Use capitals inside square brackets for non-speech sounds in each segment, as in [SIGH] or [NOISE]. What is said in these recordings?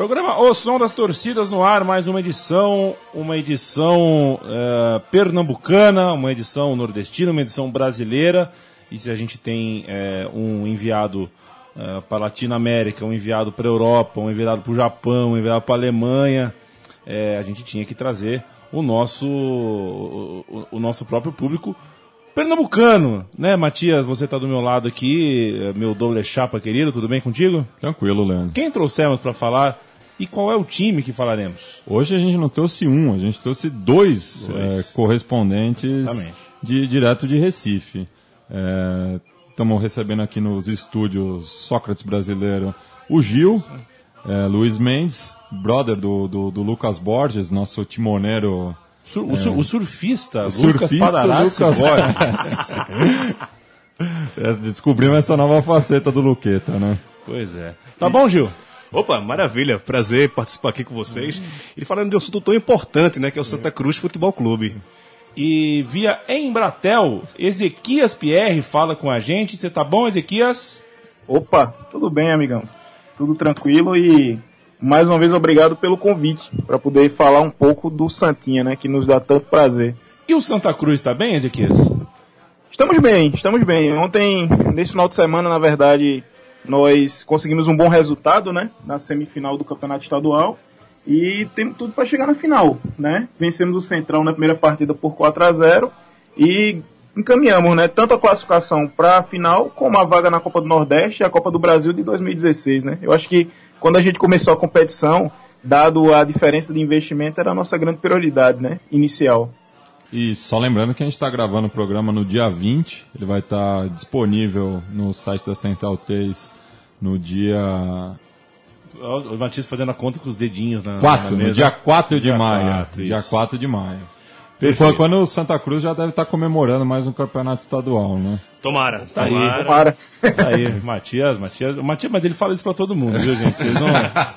Programa O Som das Torcidas no ar, mais uma edição, uma edição uh, pernambucana, uma edição nordestina, uma edição brasileira. E se a gente tem uh, um enviado uh, para a Latinoamérica, um enviado para a Europa, um enviado para o Japão, um enviado para a Alemanha, a gente tinha que trazer o nosso, o, o nosso próprio público pernambucano, né, Matias? Você está do meu lado aqui, meu doble chapa querido, tudo bem contigo? Tranquilo, Leandro. Quem trouxemos para falar e qual é o time que falaremos? Hoje a gente não trouxe um, a gente trouxe dois, dois. É, correspondentes de, direto de Recife. Estamos é, recebendo aqui nos estúdios Sócrates Brasileiro o Gil, é, Luiz Mendes, brother do, do, do Lucas Borges, nosso timoneiro Sur, o, sur, o, surfista, o Lucas Padarazzi Lucas... [LAUGHS] é, Descobrimos essa nova faceta do Luqueta, né? Pois é. Tá bom, Gil? Opa, maravilha, prazer participar aqui com vocês. E falando de um assunto tão importante, né, que é o Santa Cruz Futebol Clube. E via Embratel, Ezequias Pierre fala com a gente. Você tá bom, Ezequias? Opa, tudo bem, amigão. Tudo tranquilo e mais uma vez obrigado pelo convite para poder falar um pouco do Santinha, né, que nos dá tanto prazer. E o Santa Cruz está bem, Ezequias? Estamos bem, estamos bem. Ontem, nesse final de semana, na verdade, nós conseguimos um bom resultado, né, na semifinal do Campeonato Estadual e temos tudo para chegar na final, né? Vencemos o Central na primeira partida por 4 a 0 e encaminhamos, né, tanto a classificação para a final como a vaga na Copa do Nordeste e a Copa do Brasil de 2016, né? Eu acho que quando a gente começou a competição, dado a diferença de investimento, era a nossa grande prioridade, né? Inicial. E só lembrando que a gente está gravando o programa no dia 20, ele vai estar tá disponível no site da Central 3 no dia. O Matias fazendo a conta com os dedinhos na, 4, na no dia 4 de dia maio. 4, dia 4 de maio. Perfeito. Quando o Santa Cruz já deve estar comemorando mais um campeonato estadual, né? Tomara, tá tomara. Aí, tomara. Tá aí, Matias, Matias. O Matias, mas ele fala isso pra todo mundo, viu, gente? Vocês não,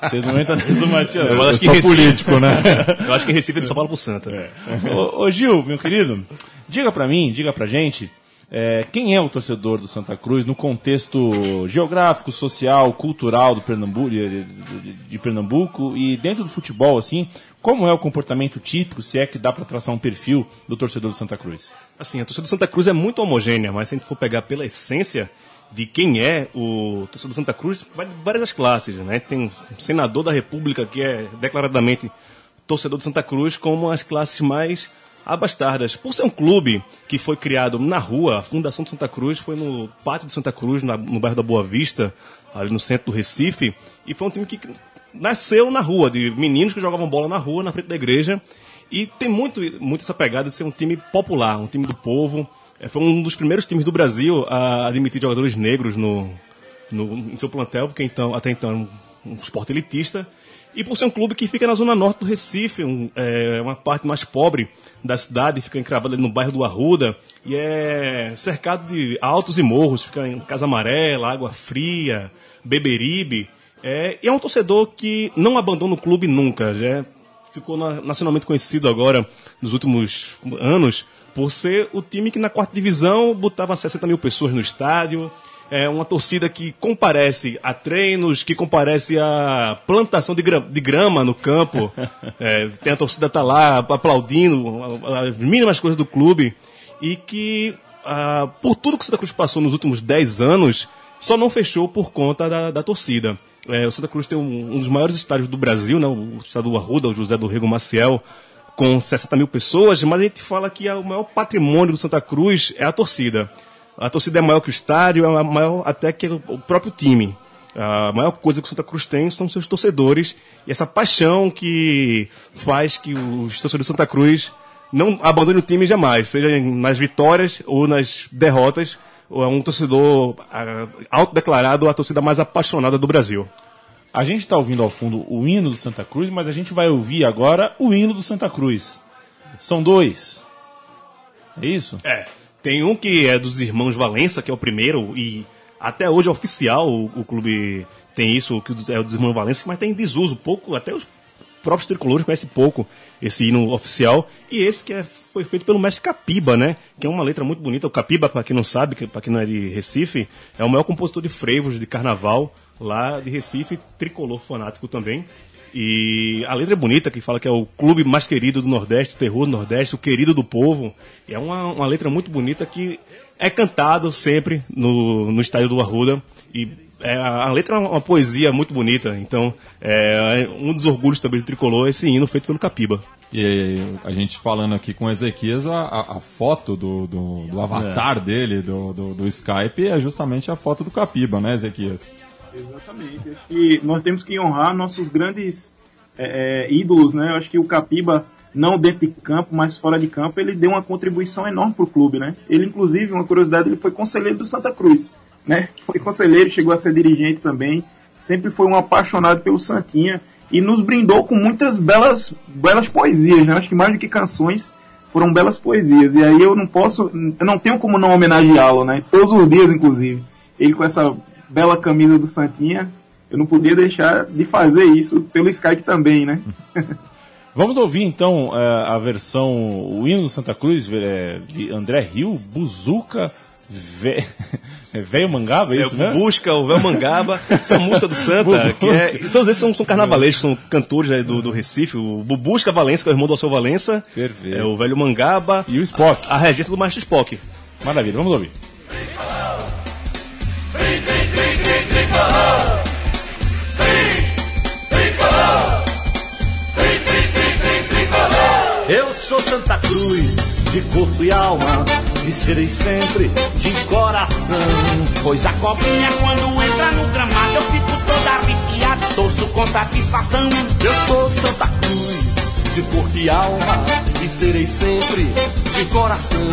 vocês não entram dentro do Matias. Eu, eu acho que Recife, político, né? eu acho que Recife ele só fala pro Santa. É. Ô, ô, Gil, meu querido, diga pra mim, diga pra gente. É, quem é o torcedor do Santa Cruz no contexto geográfico, social, cultural do Pernambuco, de, de, de, Pernambuco e dentro do futebol, assim, como é o comportamento típico, se é que dá para traçar um perfil do torcedor do Santa Cruz? Assim, a torcida do Santa Cruz é muito homogênea, mas se a gente for pegar pela essência de quem é o torcedor do Santa Cruz, vai de várias classes, né? Tem um senador da República que é declaradamente torcedor do Santa Cruz, como as classes mais abastardas. Por ser um clube que foi criado na rua, a Fundação de Santa Cruz foi no pátio de Santa Cruz, no bairro da Boa Vista, ali no centro do Recife, e foi um time que nasceu na rua, de meninos que jogavam bola na rua, na frente da igreja, e tem muito, muito essa pegada de ser um time popular, um time do povo. É, foi um dos primeiros times do Brasil a admitir jogadores negros no, no, em seu plantel, porque então, até então era um, um esporte elitista. E por ser um clube que fica na zona norte do Recife, um, é, uma parte mais pobre da cidade, fica encravado ali no bairro do Arruda, e é cercado de altos e morros, fica em Casa Amarela, Água Fria, Beberibe. É, e é um torcedor que não abandona o clube nunca, já ficou nacionalmente conhecido agora nos últimos anos por ser o time que na quarta divisão botava 60 mil pessoas no estádio, é uma torcida que comparece a treinos, que comparece a plantação de grama, de grama no campo. [LAUGHS] É, tem a torcida tá lá aplaudindo as mínimas coisas do clube e que ah, por tudo que o Santa Cruz passou nos últimos 10 anos, só não fechou por conta da, da torcida. É, o Santa Cruz tem um, um, dos maiores estádios do Brasil, né, o estado do Arruda, o José do Rego Maciel, com 60 mil pessoas, mas a gente fala que o maior patrimônio do Santa Cruz é a torcida. A torcida é maior que o estádio, é maior até que o próprio time. A maior coisa que o Santa Cruz tem são seus torcedores e essa paixão que faz que os torcedores do Santa Cruz não abandonem o time jamais, seja nas vitórias ou nas derrotas. É um torcedor autodeclarado a torcida mais apaixonada do Brasil. A gente está ouvindo ao fundo o hino do Santa Cruz, mas a gente vai ouvir agora o hino do Santa Cruz. São dois. É isso? É. Tem um que é dos irmãos Valença, que é o primeiro, e até hoje é oficial, o, o clube tem isso, que é o dos irmãos Valença, mas tem desuso, pouco, até os próprios tricolores conhecem pouco esse hino oficial. E esse que é, foi feito pelo mestre Capiba, né? Que é uma letra muito bonita. O Capiba, para quem não sabe, para quem não é de Recife, é o maior compositor de frevos de carnaval lá de Recife, tricolor fanático também. E a letra é bonita, que fala que é o clube mais querido do Nordeste, o terror do Nordeste, o querido do povo. E é uma, uma letra muito bonita que é cantado sempre no, no estádio do Arruda. E é, a letra é uma, uma, poesia muito bonita. Então, é, um dos orgulhos também do tricolor é esse hino feito pelo Capiba. E a gente falando aqui com o Ezequias, a, a foto do, do, do avatar é. dele, do, do, do, Skype, é justamente a foto do Capiba, né, Ezequias? Exatamente. E nós temos que honrar nossos grandes é, é, ídolos, né? Eu acho que o Capiba, não dentro de campo, mas fora de campo, ele deu uma contribuição enorme para o clube, né? Ele, inclusive, uma curiosidade, ele foi conselheiro do Santa Cruz, né? [LAUGHS] Foi conselheiro, chegou a ser dirigente também, sempre foi um apaixonado pelo Santinha e nos brindou com muitas belas, belas poesias, né? Acho que mais do que canções, foram belas poesias. E aí eu não posso, eu não tenho como não homenageá-lo, né? Todos os dias, inclusive. Ele com essa bela camisa do Santinha, eu não podia deixar de fazer isso pelo Skype também, né? [LAUGHS] Vamos ouvir então eh, a versão, o hino do Santa Cruz, eh, de André Rio, Buzuca, Ve... [LAUGHS] É Velho Mangaba, é isso, né? Busca, o Velho Mangaba, essa é música do Santa, [LAUGHS] que é, todos esses são, são carnavalescos, são cantores né, do, do Recife, o Bubusca Valença, que é o irmão do Alceu Valença, Perfeito. é o Velho Mangaba, e o Spock. A, a regência do Maestro Spock. Maravilha, vamos ouvir. Eu sou Santa Cruz, de corpo e alma e serei sempre de coração. Pois a cobrinha quando entra no gramado eu fico toda arrepiada, torço com satisfação. Eu sou Santa Cruz, de corpo e alma, e serei sempre de coração.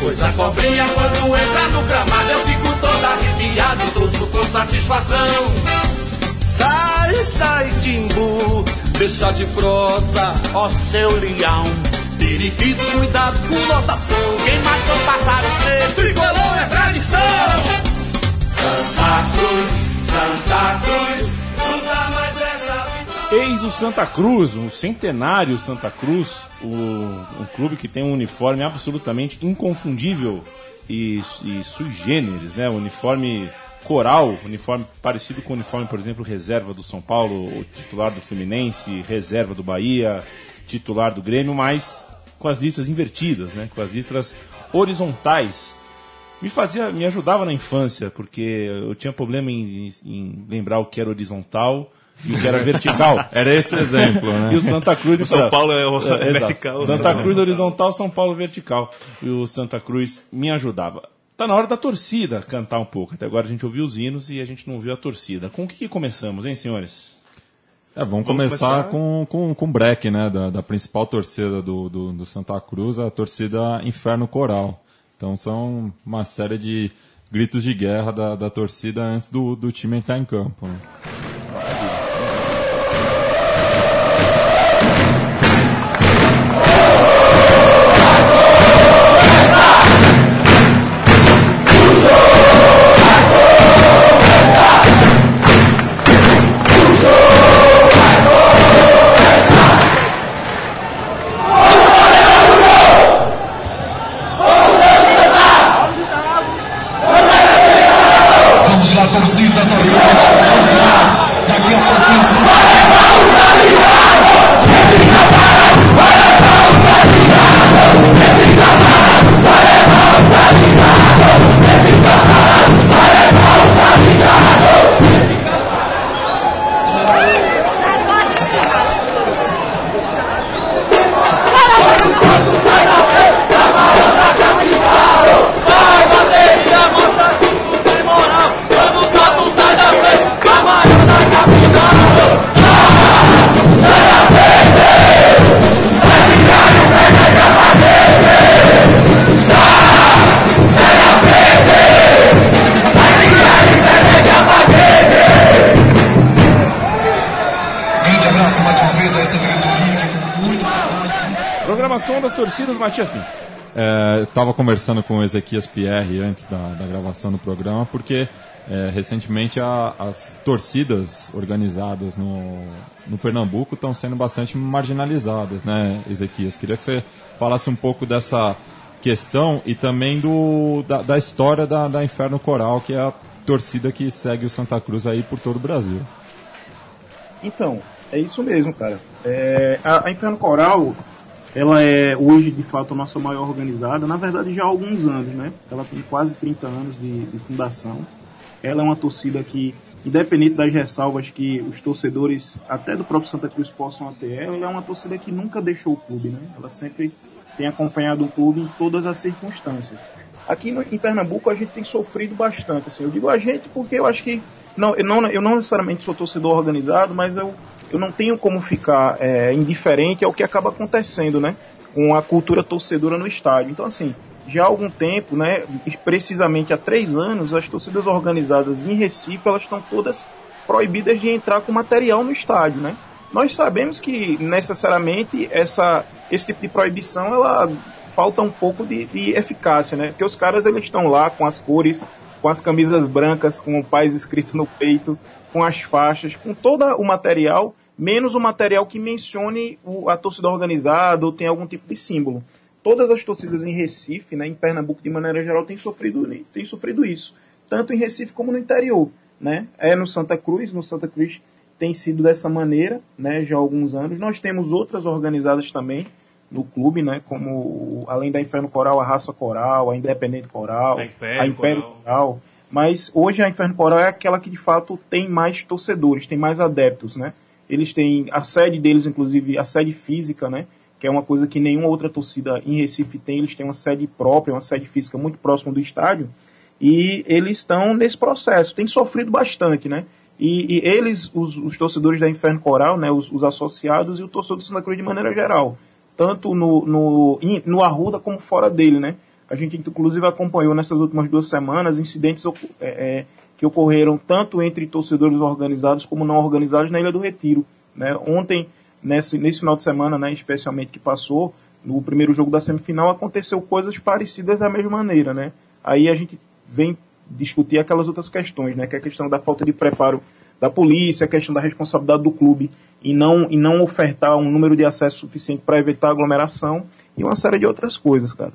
Pois a cobrinha quando entra no gramado eu fico toda arrepiada, torço com satisfação. Sai, sai, Timbu, deixa de prosa, ó seu leão. Periquito, cuidado com lotação. Quem matou pássaro preto, tricolor é tradição. Santa Cruz, Santa Cruz, nunca mais essa. Eis o Santa Cruz, um centenário Santa Cruz, o, um clube que tem um uniforme absolutamente inconfundível e, e sui generis, né? Um uniforme coral, uniforme parecido com o uniforme, por exemplo, reserva do São Paulo, o titular do Fluminense, reserva do Bahia, titular do Grêmio, mas com as listras invertidas, né? com as listras horizontais. Me fazia, me ajudava na infância, porque eu tinha problema em, em lembrar o que era horizontal e o que era vertical. [LAUGHS] era esse exemplo, né? E o Santa Cruz... O São Paulo é, o, é, [LAUGHS] é vertical. Santa Cruz horizontal, São Paulo vertical. E o Santa Cruz me ajudava. Tá na hora da torcida cantar um pouco. Até agora a gente ouviu os hinos e a gente não ouviu a torcida. Com o que, que começamos, hein, senhores? É, vamos, vamos começar, começar, com, com, com o break, né? Da, da principal torcida do, do, do, Santa Cruz, a torcida Inferno Coral. Então são uma série de gritos de guerra da, da torcida antes do, do time entrar em campo. Né? Matias Pinto? É, Estava conversando com o Ezequias Pierre antes da, da gravação do programa, porque É, recentemente a, as torcidas organizadas no, no Pernambuco estão sendo bastante marginalizadas, né, Ezequias? Queria que você falasse um pouco dessa questão e também do, da, da história da, da Inferno Coral, que é a torcida que segue o Santa Cruz aí por todo o Brasil. Então, é isso mesmo, cara. É, a, a, Inferno Coral, ela é hoje de fato a nossa maior organizada, na verdade já há alguns anos, né? Ela tem quase 30 anos de, de fundação. Ela é uma torcida que, independente das ressalvas que os torcedores, até do próprio Santa Cruz, possam ter, ela é uma torcida que nunca deixou o clube, né? Ela sempre tem acompanhado o clube em todas as circunstâncias. Aqui no, em Pernambuco a gente tem sofrido bastante. Assim, eu digo a gente porque eu acho que não, eu não, eu não necessariamente sou torcedor organizado, mas eu, eu não tenho como ficar é, indiferente ao que acaba acontecendo, né? Com a cultura torcedora no estádio. Então, assim, já há algum tempo, né? Precisamente há três anos, as torcidas organizadas em Recife, elas estão todas proibidas de entrar com material no estádio, né? Nós sabemos que necessariamente essa, esse tipo de proibição ela falta um pouco de, de eficácia, né? Porque os caras eles estão lá com as cores, com as camisas brancas, com o paz escrito no peito, com as faixas, com todo o material, menos o material que mencione o, a torcida organizada ou tem algum tipo de símbolo. Todas as torcidas em Recife, né, em Pernambuco de maneira geral, têm sofrido, têm sofrido isso, tanto em Recife como no interior. Né? É no Santa Cruz, no Santa Cruz tem sido dessa maneira, né, já há alguns anos. Nós temos outras organizadas também no clube, né, como além da Inferno Coral, a Raça Coral, a Independente Coral, a Império, a Império Coral. Coral. Mas hoje a Inferno Coral é aquela que de fato tem mais torcedores, tem mais adeptos, né? Eles têm a sede deles, inclusive a sede física, né? Que é uma coisa que nenhuma outra torcida em Recife tem. Eles têm uma sede própria, uma sede física muito próxima do estádio. E eles estão nesse processo. Tem sofrido bastante, né? E, e eles, os, os, torcedores da Inferno Coral, né, os, os, associados e o torcedor do Santa Cruz de maneira geral, tanto no, no, no Arruda como fora dele, né? A gente inclusive acompanhou nessas últimas duas semanas incidentes é, é, que ocorreram tanto entre torcedores organizados como não organizados na Ilha do Retiro. Né? Ontem, nesse, nesse final de semana, né, especialmente que passou, no primeiro jogo da semifinal, aconteceu coisas parecidas da mesma maneira. Né? Aí a gente vem discutir aquelas outras questões, né? Que é a questão da falta de preparo da polícia, a questão da responsabilidade do clube em não, em não ofertar um número de acesso suficiente para evitar aglomeração e uma série de outras coisas, cara.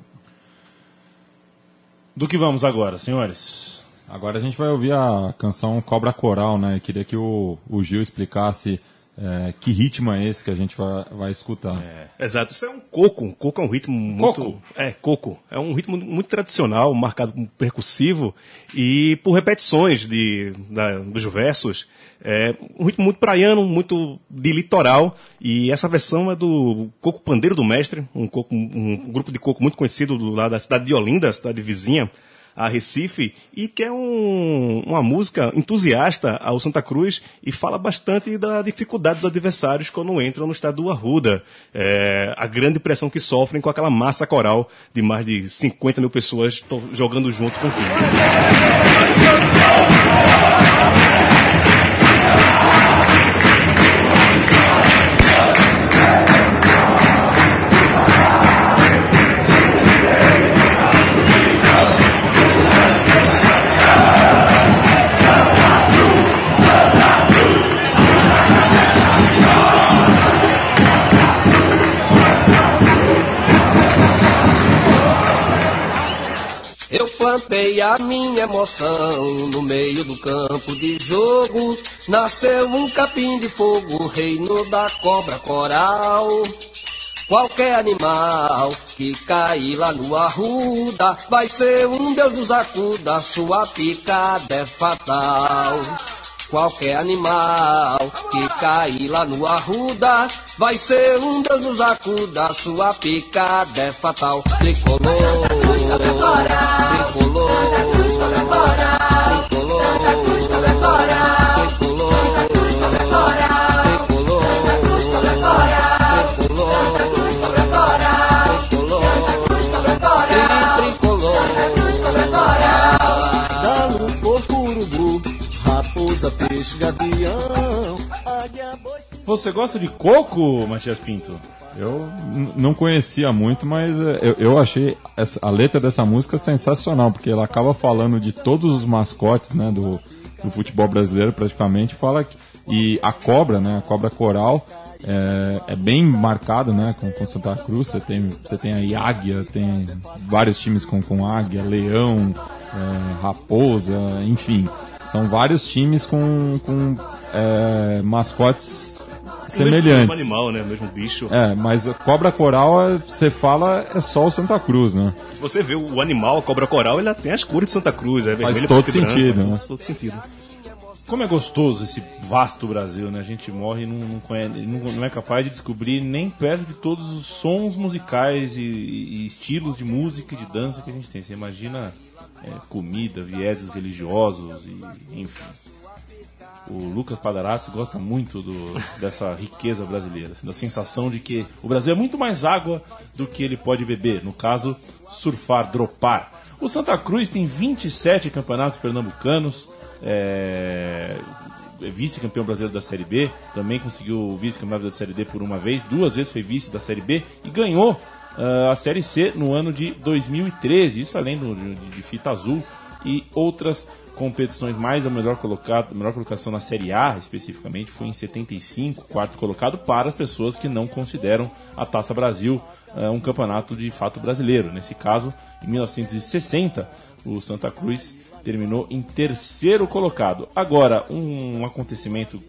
Do que vamos agora, senhores? Agora a gente vai ouvir a canção Cobra Coral, né? Eu queria que o, o Gil explicasse é, que ritmo é esse que a gente vai, vai escutar? É, exato, isso é um coco. Um coco é um ritmo muito. Coco? É, coco. É um ritmo muito tradicional, marcado por percussivo e por repetições de, da, dos versos. É um ritmo muito praiano, muito de litoral. E essa versão é do Coco Pandeiro do Mestre, um, coco, um grupo de coco muito conhecido do lado da cidade de Olinda, cidade vizinha a Recife e que é um, uma música entusiasta ao Santa Cruz e fala bastante da dificuldade dos adversários quando entram no estado do Arruda. É, a grande pressão que sofrem com aquela massa coral de mais de 50 mil pessoas jogando junto com o time. Plantei a minha emoção no meio do campo de jogo. Nasceu um capim de fogo, reino da cobra coral. Qualquer animal que cair lá no arruda vai ser um Deus nos acuda, sua picada é fatal. Qualquer animal que cair lá no arruda vai ser um Deus nos acuda, sua picada é fatal. Tricolor, Você gosta de coco, Matias Pinto? Eu não conhecia muito, mas é, eu, eu achei essa, a letra dessa música sensacional, porque ela acaba falando de todos os mascotes né, do, do futebol brasileiro, praticamente. Fala que, e a cobra, né, a cobra coral, é, é bem marcado né, com, com Santa Cruz. Você tem, você tem aí águia, tem vários times com, com águia, leão, é, raposa, enfim. São vários times com, com é, mascotes semelhantes. Mesmo animal, né? O mesmo bicho. É, mas cobra coral, você fala, é só o Santa Cruz, né? Se você vê o animal, a cobra coral, ela tem as cores de Santa Cruz, é vermelho, faz todo sentido, branco, né? faz todo sentido. Como é gostoso esse vasto Brasil, né? A gente morre e não, não, conhece, não, é capaz de descobrir nem perto de todos os sons musicais e, e estilos de música e de dança que a gente tem. Você imagina é, comida, vieses religiosos e enfim o Lucas Padarates gosta muito do, dessa riqueza brasileira, assim, da sensação de que o Brasil é muito mais água do que ele pode beber, no caso, surfar, dropar. O Santa Cruz tem 27 campeonatos pernambucanos, é, é vice-campeão brasileiro da Série B, também conseguiu o vice-campeonato da Série D por uma vez, duas vezes foi vice da Série B e ganhou uh, a Série C no ano de 2013, isso além do, de, de fita azul e outras competições mais a melhor colocado, melhor colocação na Série A, especificamente, foi em 75, quarto colocado, para as pessoas que não consideram a Taça Brasil uh, um campeonato de fato brasileiro. Nesse caso, em 1960, o Santa Cruz terminou em terceiro colocado. Agora, um acontecimento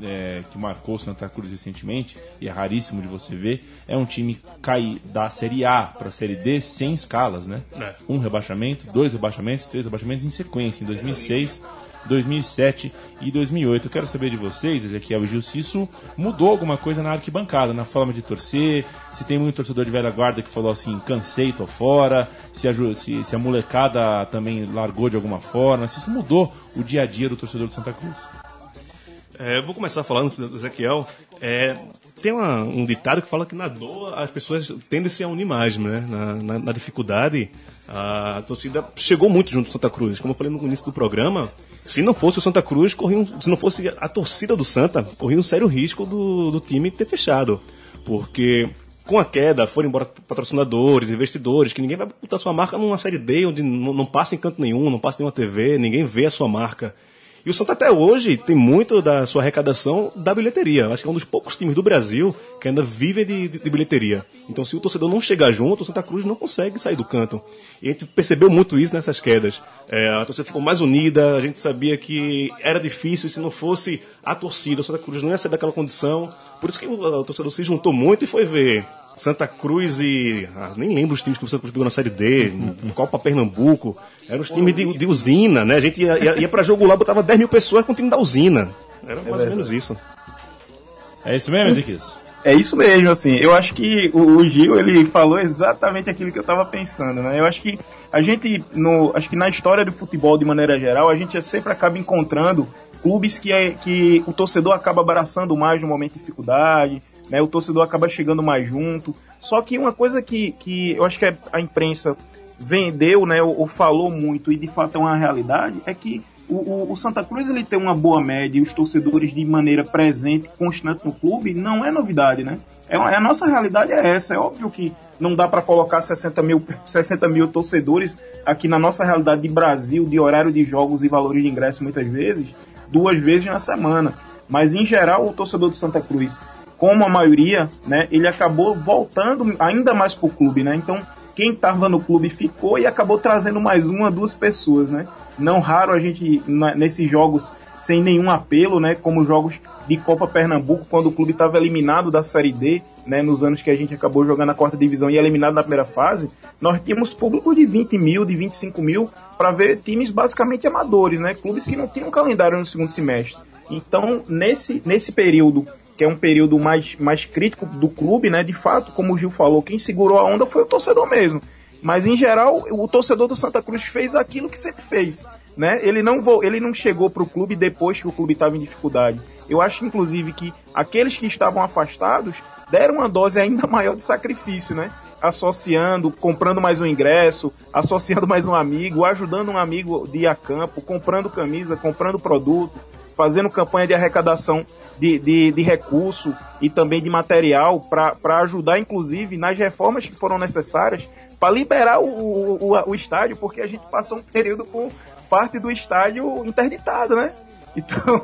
é, que marcou Santa Cruz recentemente, e é raríssimo de você ver, é um time cair da Série A para a Série D sem escalas, né? É. Um rebaixamento, dois rebaixamentos, três rebaixamentos em sequência, em 2006, 2007 e 2008. Eu quero saber de vocês, Ezequiel e Gil, se isso mudou alguma coisa na arquibancada, na forma de torcer, se tem muito torcedor de velha guarda que falou assim, cansei, tô fora, se a, se, se a molecada também largou de alguma forma, se isso mudou o dia a dia do torcedor de Santa Cruz. É, vou começar falando do Ezequiel. É, tem uma, um ditado que fala que na dor as pessoas tendem -se a unir mais, né? Na, na, na, dificuldade, a torcida chegou muito junto do Santa Cruz. Como eu falei no início do programa, se não fosse o Santa Cruz, corria um, se não fosse a torcida do Santa, corria um sério risco do, do time ter fechado. Porque com a queda foram embora patrocinadores, investidores, que ninguém vai botar sua marca numa série D onde não, não passa em canto nenhum, não passa em nenhuma TV, ninguém vê a sua marca. E o Santa até hoje tem muito da sua arrecadação da bilheteria. Acho que é um dos poucos times do Brasil que ainda vive de, de, de, bilheteria. Então, se o torcedor não chegar junto, o Santa Cruz não consegue sair do canto. E a gente percebeu muito isso nessas quedas. É, a torcida ficou mais unida, a gente sabia que era difícil, se não fosse a torcida, o Santa Cruz não ia sair daquela condição. Por isso que o, o torcedor se juntou muito e foi ver Santa Cruz e. Ah, nem lembro os times que o Santa Cruz pegou na Série D, Copa Pernambuco. Eram os times de, de usina, né? A gente ia, ia, ia pra jogo lá, botava 10 mil pessoas com o time da usina. Era mais é ou menos isso. É isso mesmo, Ezequiel? É isso mesmo, assim. Eu acho que o, o, Gil ele falou exatamente aquilo que eu estava pensando, né? Eu acho que a gente, no, acho que na história do futebol de maneira geral, a gente sempre acaba encontrando clubes que, é, que o torcedor acaba abraçando mais no momento de dificuldade, né? O torcedor acaba chegando mais junto. Só que uma coisa que, que eu acho que a imprensa vendeu, né, ou, ou falou muito e de fato é uma realidade, é que o, o, o, Santa Cruz ele tem uma boa média e os torcedores de maneira presente, constante no clube, não é novidade, né? É, é a nossa realidade é essa. É óbvio que não dá para colocar 60 mil, [LAUGHS] 60 mil torcedores aqui na nossa realidade de Brasil, de horário de jogos e valores de ingresso muitas vezes, duas vezes na semana. Mas em geral, o torcedor do Santa Cruz como a maioria, né, ele acabou voltando ainda mais pro clube, né? Então, quem estava no clube ficou e acabou trazendo mais uma, duas pessoas, né? Não raro a gente nesses jogos sem nenhum apelo, né? Como jogos de Copa Pernambuco, quando o clube estava eliminado da Série D, né? Nos anos que a gente acabou jogando na quarta divisão e eliminado na primeira fase, nós tínhamos público de 20 mil, de 25 mil, para ver times basicamente amadores, né? Clubes que não tinham calendário no segundo semestre. Então, nesse, nesse período que é um período mais, mais crítico do clube, né? De fato, como o Gil falou, quem segurou a onda foi o torcedor mesmo. Mas em geral, o torcedor do Santa Cruz fez aquilo que sempre fez, né? Ele não ele não chegou para o clube depois que o clube estava em dificuldade. Eu acho inclusive que aqueles que estavam afastados deram uma dose ainda [LAUGHS] maior de sacrifício, né? Associando, comprando mais um ingresso, associando mais um amigo, ajudando um amigo de ir a campo, comprando camisa, comprando produto, fazendo campanha de arrecadação de, de, de recurso e também de material para ajudar, inclusive, nas reformas que foram necessárias para liberar o, o, o, estádio, porque a gente passou um período com parte do estádio interditado, né? [LAUGHS] Então,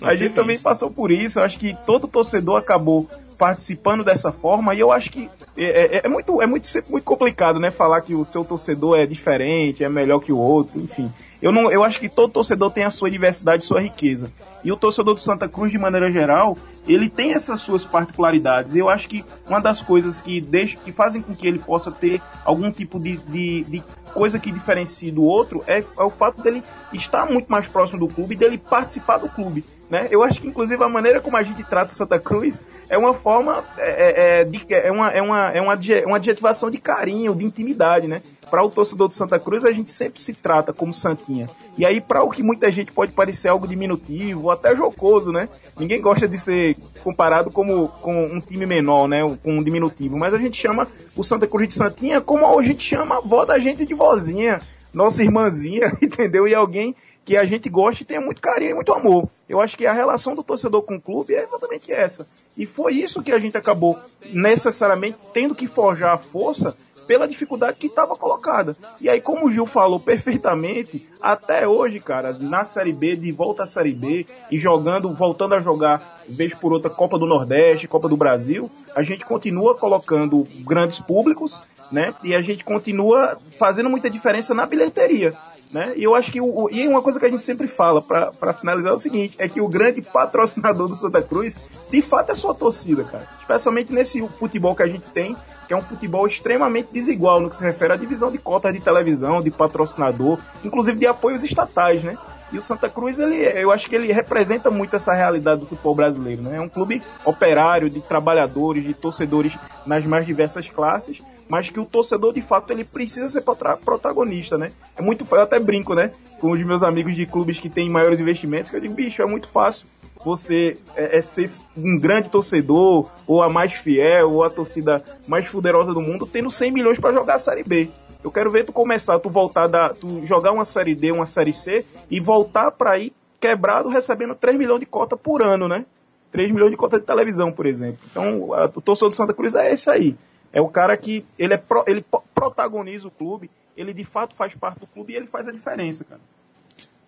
a gente também passou por isso. Eu acho que todo torcedor acabou participando dessa forma e eu acho que é, é, é, muito é muito muito complicado né falar que o seu torcedor é diferente é melhor que o outro enfim. Eu não eu acho que todo torcedor tem a sua diversidade sua riqueza. E o torcedor do Santa Cruz de maneira geral ele tem essas suas particularidades. Eu acho que uma das coisas que deixa que fazem com que ele possa ter algum tipo de, de, de coisa que diferencia do outro é, é o fato dele estar muito mais próximo do clube e dele participar do clube né? Eu acho que, inclusive, a maneira como a gente trata o Santa Cruz é uma forma, é, é, é de, é, uma, é, uma, é uma, uma adjetivação de carinho, de intimidade, né? Para o torcedor do Santa Cruz, a gente sempre se trata como Santinha. E aí, para o que muita gente pode parecer algo diminutivo, até jocoso, né? Ninguém gosta de ser comparado como, com um time menor, né? Com um diminutivo. Mas a gente chama o Santa Cruz de Santinha como a gente chama a avó da gente de vozinha, nossa irmãzinha, [LAUGHS] entendeu? E alguém que a gente gosta e tenha muito carinho e muito amor. Eu acho que a relação do torcedor com o clube é exatamente essa. E foi isso que a gente acabou necessariamente tendo que forjar a força pela dificuldade que estava colocada. E aí, como o Gil falou perfeitamente, até hoje, cara, na Série B, de volta à Série B, e jogando, voltando a jogar, vez por outra, Copa do Nordeste, Copa do Brasil, a gente continua colocando grandes públicos, né? E a gente continua fazendo muita diferença na bilheteria. Né? E eu acho que o, e uma coisa que a gente sempre fala para finalizar é o seguinte, é que o grande patrocinador do Santa Cruz, de fato é sua torcida, cara. Especialmente nesse futebol que a gente tem, que é um futebol extremamente desigual no que se refere à divisão de cotas de televisão, de patrocinador, inclusive de apoios estatais, né? E o Santa Cruz, ele, eu acho que ele representa muito essa realidade do futebol brasileiro, né? É um clube operário, de trabalhadores, de torcedores nas mais diversas classes, mas que o torcedor de fato ele precisa ser protagonista, né? É muito eu até brinco, né, com os meus amigos de clubes que têm maiores investimentos, que eu digo, bicho, é muito fácil você é, é ser um grande torcedor, ou a mais fiel, ou a torcida mais poderosa do mundo, tendo 100 milhões para jogar a Série B. Eu quero ver tu começar, tu voltar da, tu jogar uma série D, uma série C e voltar para ir quebrado recebendo 3 milhões de cota por ano, né? 3 milhões de cota de televisão, por exemplo. Então, o torcedor do Santa Cruz é esse aí. É o cara que ele, é pro, ele protagoniza o clube, ele de fato faz parte do clube e ele faz a diferença, cara.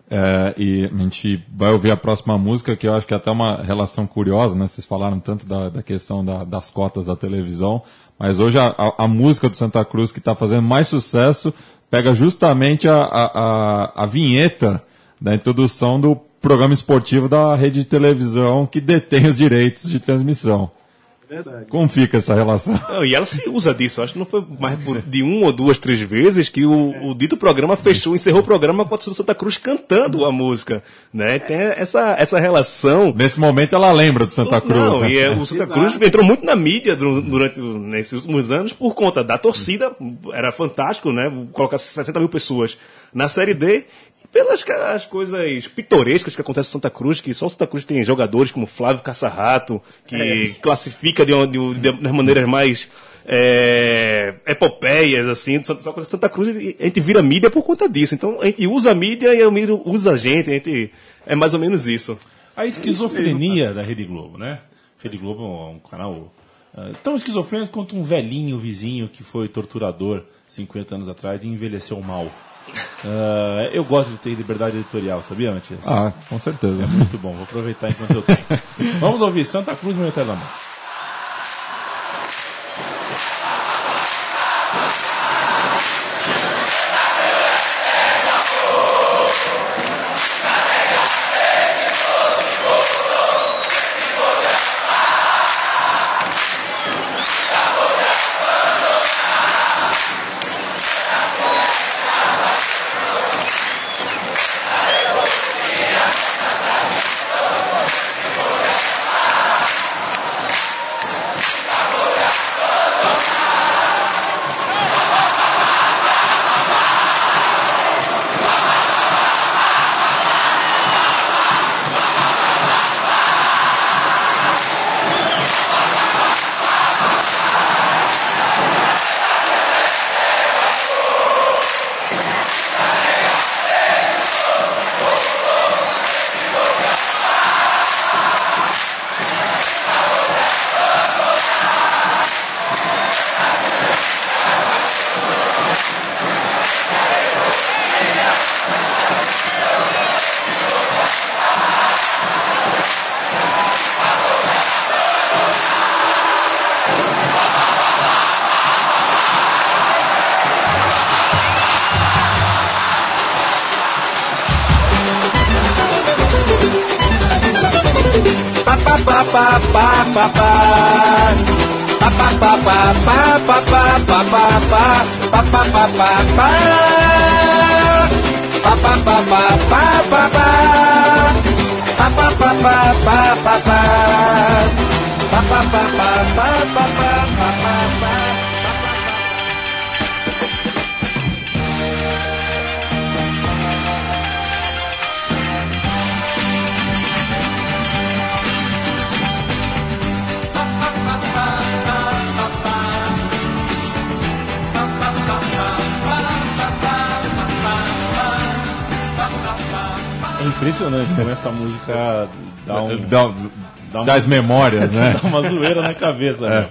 É, e a gente vai ouvir a próxima música, que eu acho que é até uma relação curiosa, né? Vocês falaram tanto da, da questão da, das cotas da televisão, mas hoje a, a, a música do Santa Cruz que está fazendo mais sucesso pega justamente a, a, a vinheta da introdução do programa esportivo da rede de televisão que detém os direitos de transmissão. Verdade. Como fica essa relação? Não, e ela se usa disso. Acho que não foi mais por, de uma ou duas, três vezes que o, é. o dito programa fechou, encerrou o programa com a Santa Cruz cantando a música. Né? Tem essa, essa relação. Nesse momento ela lembra do Santa Cruz. Não, né? e é, o Santa Exato. Cruz entrou muito na mídia durante nesses últimos anos por conta da torcida. Era fantástico, né? Colocar 60 mil pessoas na Série D pelas as coisas pitorescas que acontecem em Santa Cruz, que só Santa Cruz tem jogadores como Flávio Caçarrato, que é. classifica de, de, de, maneiras mais é, epopeias, assim, só, só Santa Cruz, a gente vira mídia por conta disso. Então a gente usa a mídia e a mídia usa a gente, a gente é mais ou menos isso. A esquizofrenia da Rede Globo, né? Rede Globo é um canal uh, tão esquizofrênico quanto um velhinho vizinho que foi torturador 50 anos atrás e envelheceu mal. Uh, eu gosto de ter liberdade editorial, sabia, Matias? Ah, com certeza. É muito bom, vou aproveitar enquanto eu tenho. [LAUGHS] Vamos ouvir Santa Cruz, meu eterno amor. Das memórias, né? [LAUGHS] dá uma zoeira na cabeça. [LAUGHS] É. Né?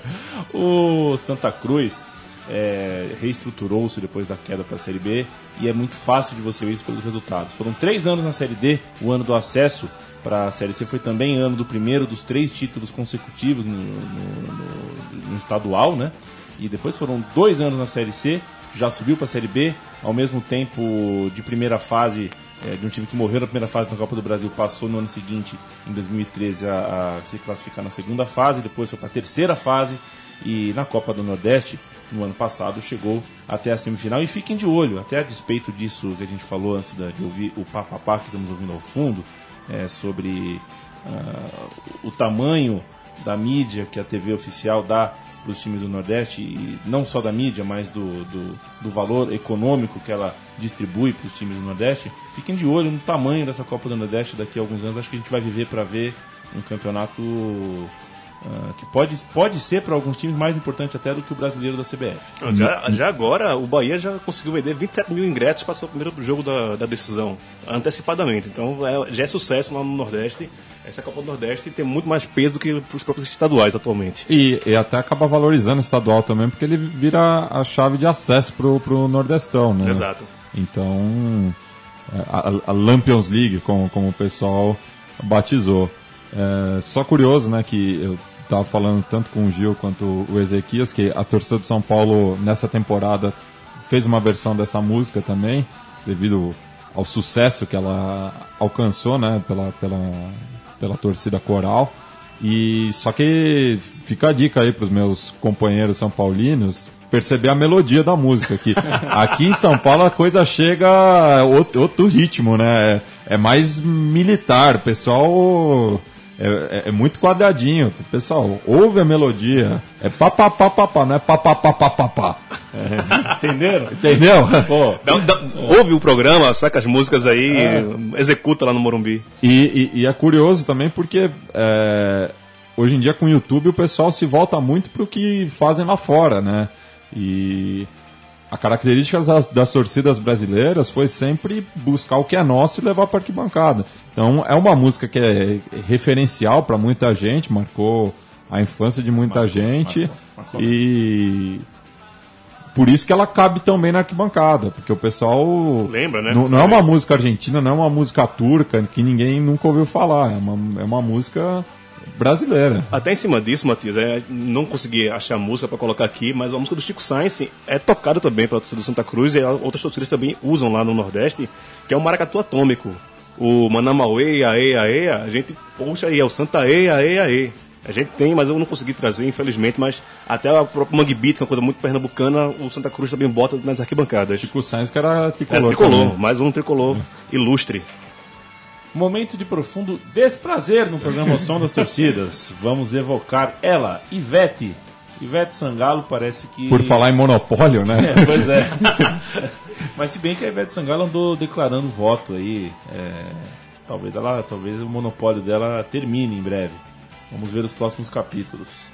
O Santa Cruz é, reestruturou-se depois da queda para a Série B e é muito fácil de você ver isso pelos resultados. Foram três anos na Série D, o ano do acesso para a Série C foi também ano do primeiro dos três títulos consecutivos no, no, no, no estadual, né? E depois foram dois anos na Série C, já subiu para a Série B, ao mesmo tempo de primeira fase é, de um time que morreu na primeira fase da Copa do Brasil, passou no ano seguinte, em 2013, a, a se classificar na segunda fase, depois foi para a terceira fase e na Copa do Nordeste, no ano passado, chegou até a semifinal. E fiquem de olho, até a despeito disso que a gente falou antes de ouvir o papapá que estamos ouvindo ao fundo, é, sobre uh, o tamanho da mídia que a TV oficial dá para os times do Nordeste, e não só da mídia, mas do, do, do valor econômico que ela distribui para os times do Nordeste, fiquem de olho no tamanho dessa Copa do Nordeste daqui a alguns anos. Acho que a gente vai viver para ver um campeonato Uh, que pode, pode ser para alguns times mais importante até do que o brasileiro da CBF. Já, já agora, o Bahia já conseguiu vender 27 mil ingressos para o primeiro jogo da, da decisão, antecipadamente. Então é, já é sucesso lá no Nordeste. Essa Copa do Nordeste tem muito mais peso do que os próprios estaduais atualmente. E, e até acaba valorizando o estadual também, porque ele vira a chave de acesso para o Nordestão, né? Exato. Então, é, a, a Lampions League, como, como o pessoal batizou. É, só curioso, né, que eu estava falando tanto com o Gil quanto o Ezequias, que a torcida de São Paulo nessa temporada fez uma versão dessa música também, devido ao sucesso que ela alcançou, né, pela, pela, pela torcida coral. E só que fica a dica aí para os meus companheiros são paulinos perceber a melodia da música aqui. [LAUGHS] Aqui em São Paulo a coisa chega outro, outro ritmo, né? É, é mais militar, pessoal é, é, é, muito quadradinho. Pessoal, ouve a melodia. É papapá, papá, não é papapá, é, Entenderam? Entendeu? Pô, dá, dá, ouve o programa, saca as músicas aí, é. executa lá no Morumbi. E, e, e é curioso também porque é, hoje em dia com o YouTube o pessoal se volta muito pro que fazem lá fora, né? E a característica das, das, torcidas brasileiras foi sempre buscar o que é nosso e levar para arquibancada. Então é uma música que é referencial para muita gente, marcou a infância de muita marcou, gente marcou, marcou. e por isso que ela cabe também na arquibancada, porque o pessoal lembra, né? Não, não é uma música argentina, não é uma música turca que ninguém nunca ouviu falar, é uma, é uma música brasileira. Até em cima disso, Matias, é, não consegui achar música para colocar aqui, mas a música do Chico Sainz é tocada também pela torcida do Santa Cruz e outras torcidas também usam lá no Nordeste, que é o maracatu atômico. O Manamauê, aê, aê, a gente puxa aí, é o Santa aê, aê, aê. A gente tem, mas eu não consegui trazer, infelizmente, mas até o próprio Mangue Beat, que é uma coisa muito pernambucana, o Santa Cruz também bota nas arquibancadas. Chico Sainz, que era tricolor. É, tricolor, também. mais um tricolor é. ilustre. Momento de profundo desprazer no programa Som das Torcidas. Vamos evocar ela, Ivete. Ivete Sangalo parece que. Por falar em monopólio, né? É, pois é. [LAUGHS] Mas se bem que a Ivete Sangalo andou declarando voto aí. É... Talvez ela, talvez o monopólio dela termine em breve. Vamos ver os próximos capítulos.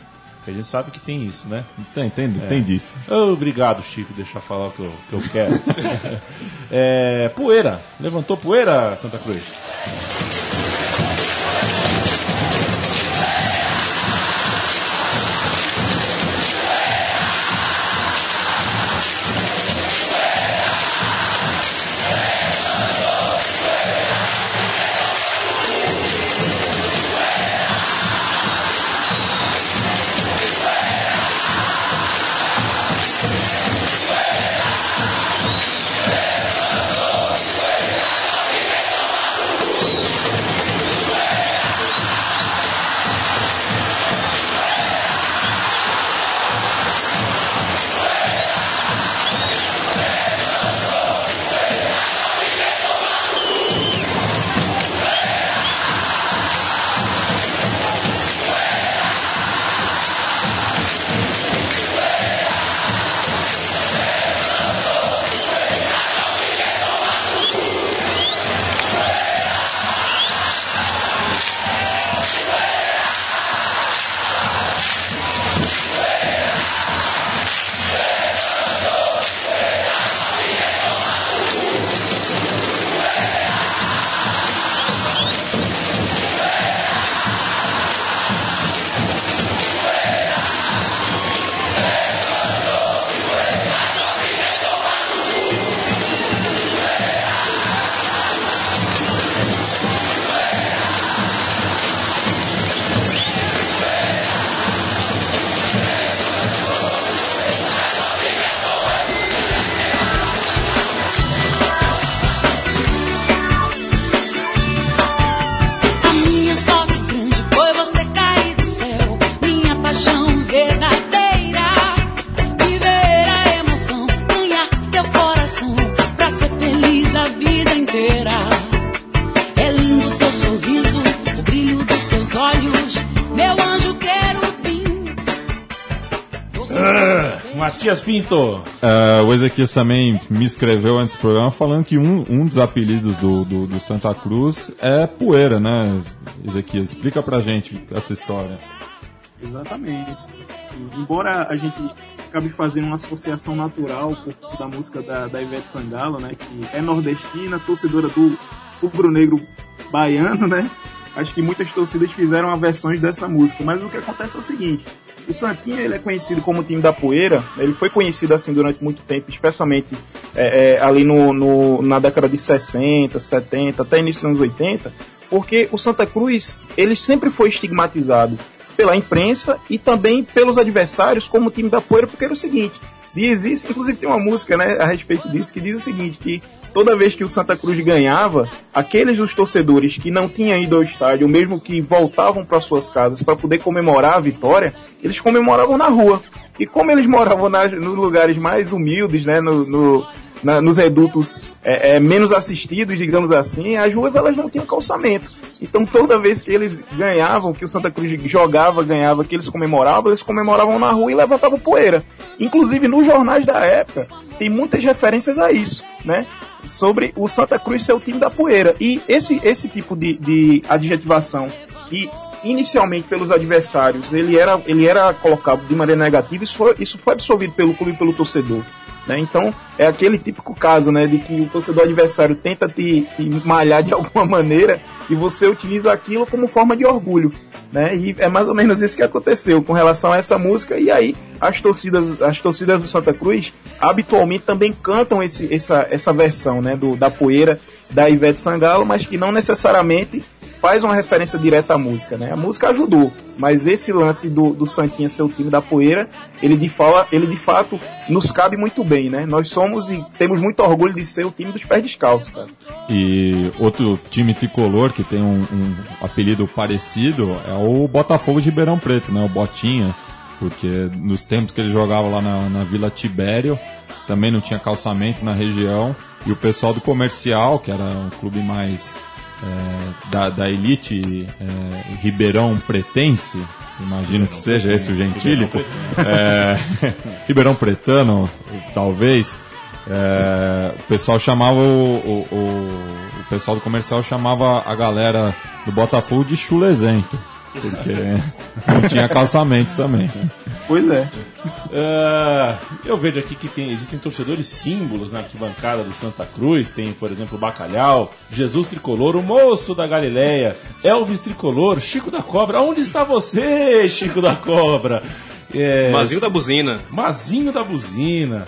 A gente sabe que tem isso, né? Tem, tem, é. tem disso. Obrigado, Chico, deixar falar o que eu, que eu quero. [LAUGHS] é, poeira. Levantou poeira, Santa Cruz? Cruz, Pinto. Uh, o Ezequias também me escreveu antes do programa falando que um, um dos apelidos do, do, do Santa Cruz é poeira, né, Ezequias? Explica pra gente essa história. Exatamente. Sim, embora a gente acabe fazendo uma associação natural por da música da, da Ivete Sangalo, né, que é nordestina, torcedora do rubro-negro baiano, né? Acho que muitas torcidas fizeram versões dessa música, mas o que acontece é o seguinte: o Santinha ele é conhecido como time da poeira, ele foi conhecido assim durante muito tempo, especialmente é, é, ali no, no, na década de 60, 70, até início dos anos 80, porque o Santa Cruz ele sempre foi estigmatizado pela imprensa e também pelos adversários como time da poeira, porque era o seguinte, diz isso, inclusive tem uma música né, a respeito disso que diz o seguinte, que toda vez que o Santa Cruz ganhava, aqueles dos torcedores que não tinham ido ao estádio, mesmo que voltavam para suas casas para poder comemorar a vitória, eles comemoravam na rua. E como eles moravam nas, nos lugares mais humildes, né, no, no na, nos redutos é, é, menos assistidos, digamos assim, as ruas elas não tinham calçamento. Então toda vez que eles ganhavam, que o Santa Cruz jogava, ganhava, que eles comemoravam, eles comemoravam na rua e levantavam poeira. Inclusive nos jornais da época tem muitas referências a isso, né? Sobre o Santa Cruz ser o time da poeira. E esse, esse tipo de, de adjetivação que inicialmente pelos adversários ele era, ele era colocado de maneira negativa, isso foi, isso foi absorvido pelo clube e pelo torcedor. Né? Então, é aquele típico caso né, de que o torcedor adversário tenta te, te, malhar de [LAUGHS] alguma maneira e você utiliza aquilo como forma de orgulho. Né? E é mais ou menos isso que aconteceu com relação a essa música. E aí, as torcidas, as torcidas do Santa Cruz habitualmente também cantam esse, essa, essa versão né, do, da poeira da Ivete Sangalo, mas que não necessariamente faz uma referência direta à música, né? A música ajudou, mas esse lance do, do Santinha ser o time da poeira, ele de, fala, ele de fato nos cabe muito bem, né? Nós somos e temos muito orgulho de ser o time dos pés descalços, cara. E outro time tricolor que tem um, um apelido parecido é o Botafogo de Ribeirão Preto, né? O Botinha, porque nos tempos que ele jogava lá na, na Vila Tibério, também não tinha calçamento na região, e o pessoal do comercial, que era um clube mais é, da, da elite é, Ribeirão Pretense, imagino que seja esse o gentílico, é, [LAUGHS] Ribeirão Pretano, talvez, é, o pessoal chamava o, o, o, o, pessoal do comercial chamava a galera do Botafogo de chulezento. Porque não tinha calçamento também. Pois é. Uh, eu vejo aqui que tem, existem torcedores símbolos na arquibancada do Santa Cruz. Tem, por exemplo, o Bacalhau, Jesus Tricolor, o moço da Galileia, Elvis Tricolor, Chico da Cobra. Onde está você, Chico da Cobra? É, Mazinho da Buzina. Mazinho da Buzina.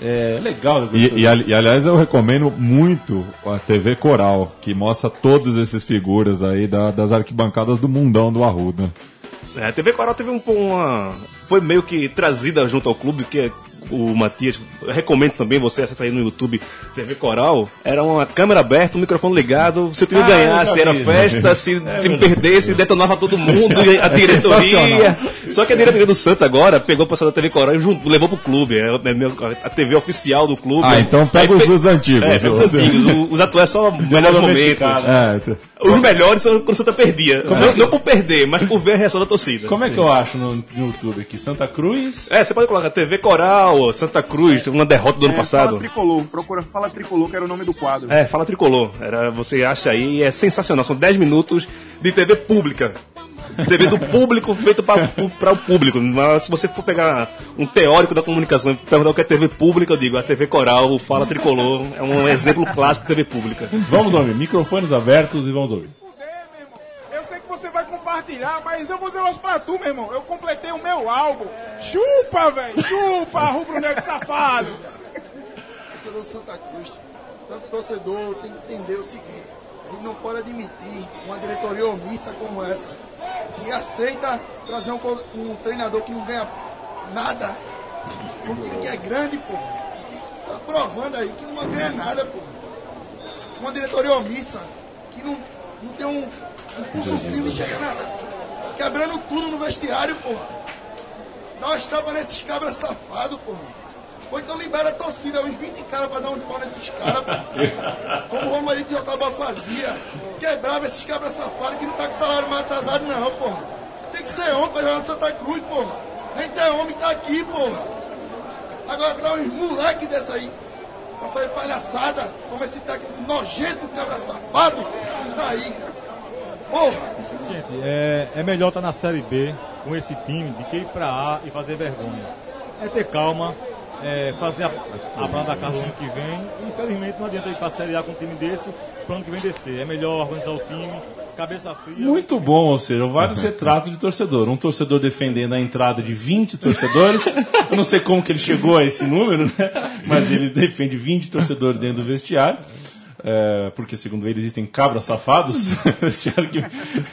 É legal. E, e, e, aliás, eu recomendo muito a TV Coral, que mostra todas essas figuras aí da, das arquibancadas do mundão do Arruda. É, a TV Coral teve um, uma. Foi meio que trazida junto ao clube, que o Matias, recomendo também você acessar aí no YouTube TV Coral, era uma câmera aberta, um microfone ligado, se o time ah, ganhasse era festa, se o é time perdesse, detonava todo mundo, a é diretoria. Só que a diretoria do Santa agora pegou o pessoal da TV Coral e junto, levou pro clube, é, é a TV oficial do clube. Ah, então pega aí, os, os antigos. É, pega os antigos, os atuais só [LAUGHS] melhores momentos. É, tá. os melhores são quando o Santa perdia. Não, não, por perder, mas por ver a reação da torcida. Como é que eu acho no, no YouTube aqui? Santa Cruz? É, você pode colocar TV Coral, Santa Cruz, uma derrota do é, ano passado. Fala Tricolor, procura Fala Tricolor, que era o nome do quadro. É, Fala Tricolor. Era, você acha aí, é sensacional. São 10 minutos de TV pública. TV do público feito para o público. Mas se você for pegar um teórico da comunicação e perguntar o que é TV pública, eu digo, a TV Coral, o Fala Tricolor, é um exemplo clássico de TV pública. Vamos ouvir, microfones abertos e vamos ouvir compartilhar, mas eu vou dizer umas pra tu, meu irmão. Eu completei o meu álbum. Chupa, velho! Chupa, rubro-negro safado! Torcedor Santa Cruz, tanto torcedor tem que entender o seguinte: gente não pode admitir uma diretoria omissa como essa, que aceita trazer um, um treinador que não ganha nada, um time que é grande, pô. Tá provando aí que não ganha nada, pô. Uma diretoria omissa, que não, não tem um o firme chega nada. Quebrando tudo no vestiário, porra. Umas tapas nesses cabras safados, porra. Ou então libera a torcida, uns 20 caras pra dar um pau nesses caras, pô. Como o Romarinho de Jocabal fazia. Quebrava esses cabras safados que não tá com salário mais atrasado, não, porra. Tem que ser homem pra jogar na Santa Cruz, porra. A gente é homem, tá aqui, porra. Agora traz uns moleque dessa aí. Pra fazer palhaçada, como esse técnico nojento, cabra safado, tá aí. Gente, é, é melhor estar na Série B com esse time do que ir pra A e fazer vergonha. É ter calma, é, fazer a, a plana da casa ano que vem. Infelizmente não adianta ir pra Série A com um time desse, pro ano que vem descer. É melhor organizar o time, cabeça fria. Muito bom, ou seja, vários retratos de torcedor. Um torcedor defendendo a entrada de 20 torcedores. [LAUGHS] Eu não sei como que ele chegou a esse número, né? Mas ele defende 20 torcedores dentro do vestiário. É, porque, segundo ele, existem cabras safados. [LAUGHS]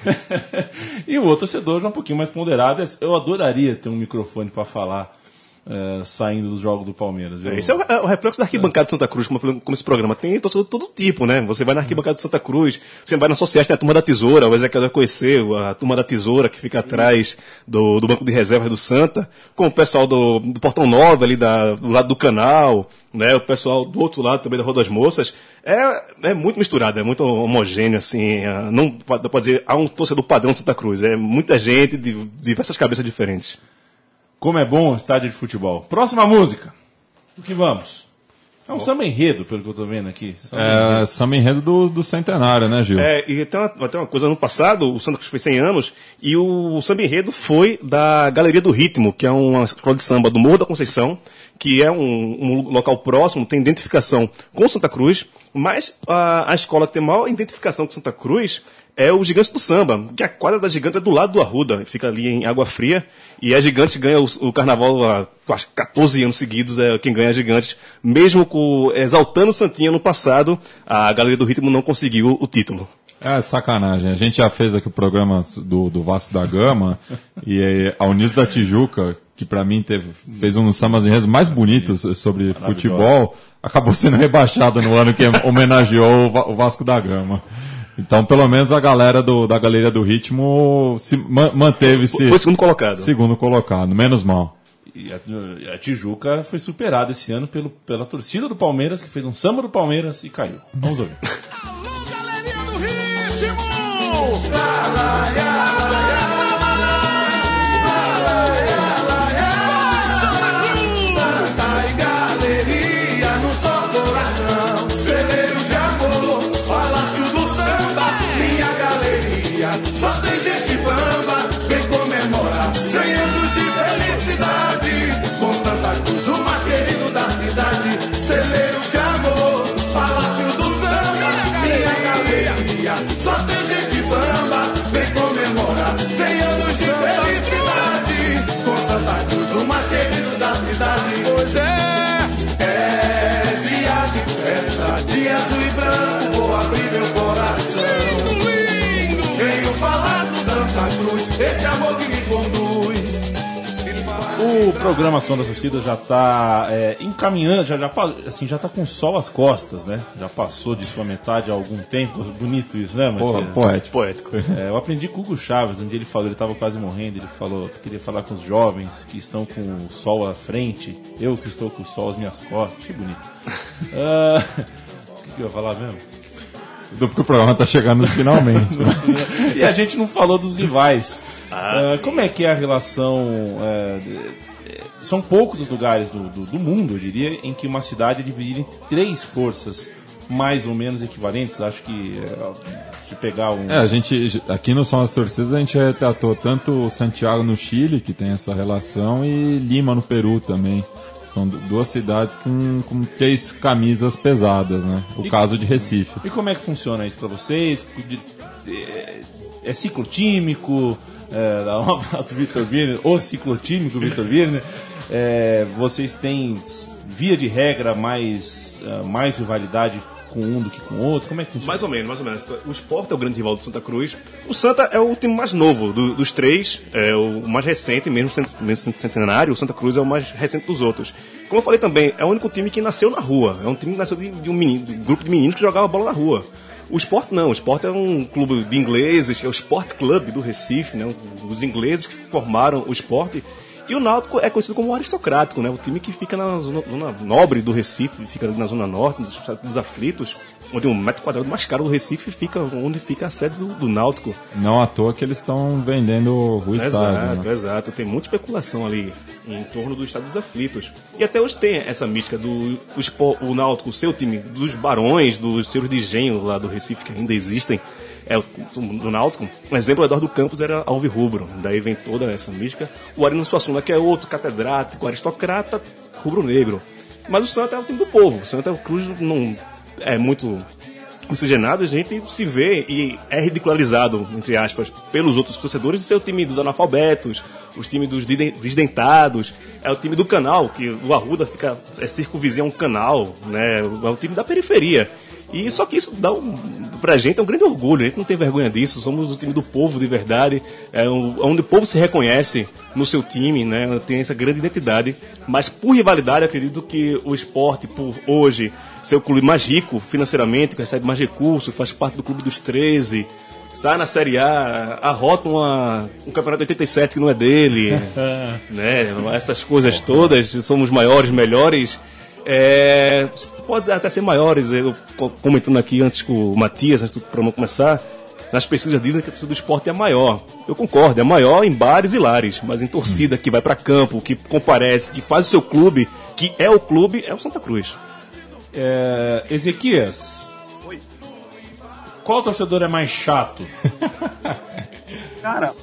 [LAUGHS] e o outro torcedor já um pouquinho mais ponderado. Eu adoraria ter um microfone para falar é, saindo dos jogos do Palmeiras. viu? Esse é o, é o reflexo da arquibancada de Santa Cruz, como, eu falei, como esse programa. Tem torcedor de todo tipo, né? Você vai na arquibancada de Santa Cruz, você vai na Sociedade, tem a turma da tesoura, o Ezequiel deve conhecer, a turma da tesoura que fica atrás do, do banco de reservas do Santa, com o pessoal do, do Portão 9 ali da, do lado do canal, né? O pessoal do outro lado também da Rua das Moças. É, é muito misturado, é muito homogêneo, assim. é, Não pode dizer, há um torcedor padrão de Santa Cruz. É muita gente de diversas cabeças diferentes. Como é bom o estádio de futebol. Próxima música. O que vamos? É um samba enredo, pelo que eu tô vendo aqui. Samba É, enredo. samba enredo do, do centenário, né, Gil? É, e tem uma, tem uma coisa, no passado, o Santa Cruz fez 100 anos, e o samba enredo foi da Galeria do Ritmo, que é uma escola de samba do Morro da Conceição, que é um, um local próximo, tem identificação com Santa Cruz, mas a, a escola que tem maior identificação com Santa Cruz é o Gigante do Samba, que a quadra da Gigante é do lado do Arruda, fica ali em Água Fria, e a Gigante ganha o, o carnaval há quase 14 anos seguidos, é quem ganha a Gigante, mesmo com, exaltando o Santinha no passado, a Galeria do Ritmo não conseguiu o título. É sacanagem. A gente já fez aqui o programa do, do Vasco da Gama e aí, a Unidos da Tijuca, que pra mim teve, fez um dos sambas enredos mais bonitos sobre futebol, acabou sendo rebaixada no ano que homenageou o Vasco da Gama. Então, pelo menos a galera do, da Galeria do Ritmo se, ma- manteve-se Foi segundo colocado. segundo colocado, menos mal. E a, a Tijuca foi superada esse ano pelo, pela torcida do Palmeiras, que fez um samba do Palmeiras e caiu. Vamos ouvir. Galerinha do ritmo! O programa Som da Torcida já está encaminhando, já, já, assim, já tá com o sol às costas, né? Já passou de sua metade há algum tempo. Bonito isso, né, Porra, poético. Poético. É, eu aprendi com o Hugo Chaves, um dia ele falou, ele estava quase morrendo, ele falou que queria falar com os jovens que estão com o sol à frente, eu que estou com o sol às minhas costas, que bonito. [LAUGHS] Ah, O que, que eu ia falar mesmo? Porque o programa tá chegando finalmente. né? [LAUGHS] e a gente não falou dos rivais. Ah, como é que é a relação? é, são poucos os lugares do, do, do mundo, eu diria, em que uma cidade é dividida em três forças mais ou menos equivalentes. Acho que é, se pegar um. É, a gente, aqui no São das Torcidas, a gente retratou tanto Santiago no Chile, que tem essa relação, e Lima no Peru também. São du- duas cidades com, com três camisas pesadas, né? O E- caso de Recife. E como é que funciona isso para vocês? É, é ciclotímico? É, da nova do Vitor Birner, ou ciclotímico Vitor Birner? É, vocês têm, via de regra, mais, é, mais rivalidade com um do que com o outro? Como é que funciona? Mais ou menos, mais ou menos. O Sport é o grande rival do Santa Cruz. O Santa é o time mais novo do- dos três, é o mais recente, mesmo sendo, mesmo centenário, o Santa Cruz é o mais recente dos outros. Como eu falei também, é o único time que nasceu na rua. É um time que nasceu de, de um, menino, de um grupo de meninos que jogava bola na rua. O Sport não, o Sport é um clube de ingleses, é o Sport Club do Recife, né? Os ingleses que formaram o Sport E o Náutico é conhecido como aristocrático, né? O time que fica na zona, zona nobre do Recife, fica na zona norte, dos, dos aflitos, onde um metro quadrado mais caro do Recife fica onde fica a sede do, do Náutico. Não à toa que eles estão vendendo o estádio. Exato, né? exato. Tem muita especulação ali em torno do estado dos aflitos. E até hoje tem essa mística do o, o Náutico, o seu time, dos barões, dos senhores de engenho lá do Recife, que ainda existem, é o do Náutico. Um exemplo, o Eduardo Campos era alvirrubro. Daí vem toda essa mística. O Arino Suassuna, que é outro catedrático, aristocrata, rubro-negro. Mas o Santa é o time do povo. O Santa Cruz não é muito miscigenado, a gente se vê e é ridicularizado, entre aspas, pelos outros torcedores de ser o time dos analfabetos, os times dos desdentados, é o time do canal, que o Arruda fica, é circunvizinho um canal, né? É o time da periferia. E só que isso dá um, pra gente é um grande orgulho, a gente não tem vergonha disso, somos o time do povo de verdade, é um- onde o povo se reconhece no seu time, né? Tem essa grande identidade, mas por rivalidade acredito que o esporte, por hoje, ser o clube mais rico financeiramente, que recebe mais recursos, faz parte do clube dos 13, está na Série A, arrota uma, um campeonato de 87 que não é dele, [LAUGHS] né? Essas coisas todas, somos maiores, melhores. É, pode até ser maiores. Eu co- comentando aqui antes com o Matias, antes do programa começar, nas pesquisas dizem que a torcida do esporte é maior. Eu concordo, é maior em bares e lares, mas em torcida que vai para campo, que comparece, que faz o seu clube, que é o clube, é o Santa Cruz. É, Ezequias. Qual torcedor é mais chato? [LAUGHS] Cara,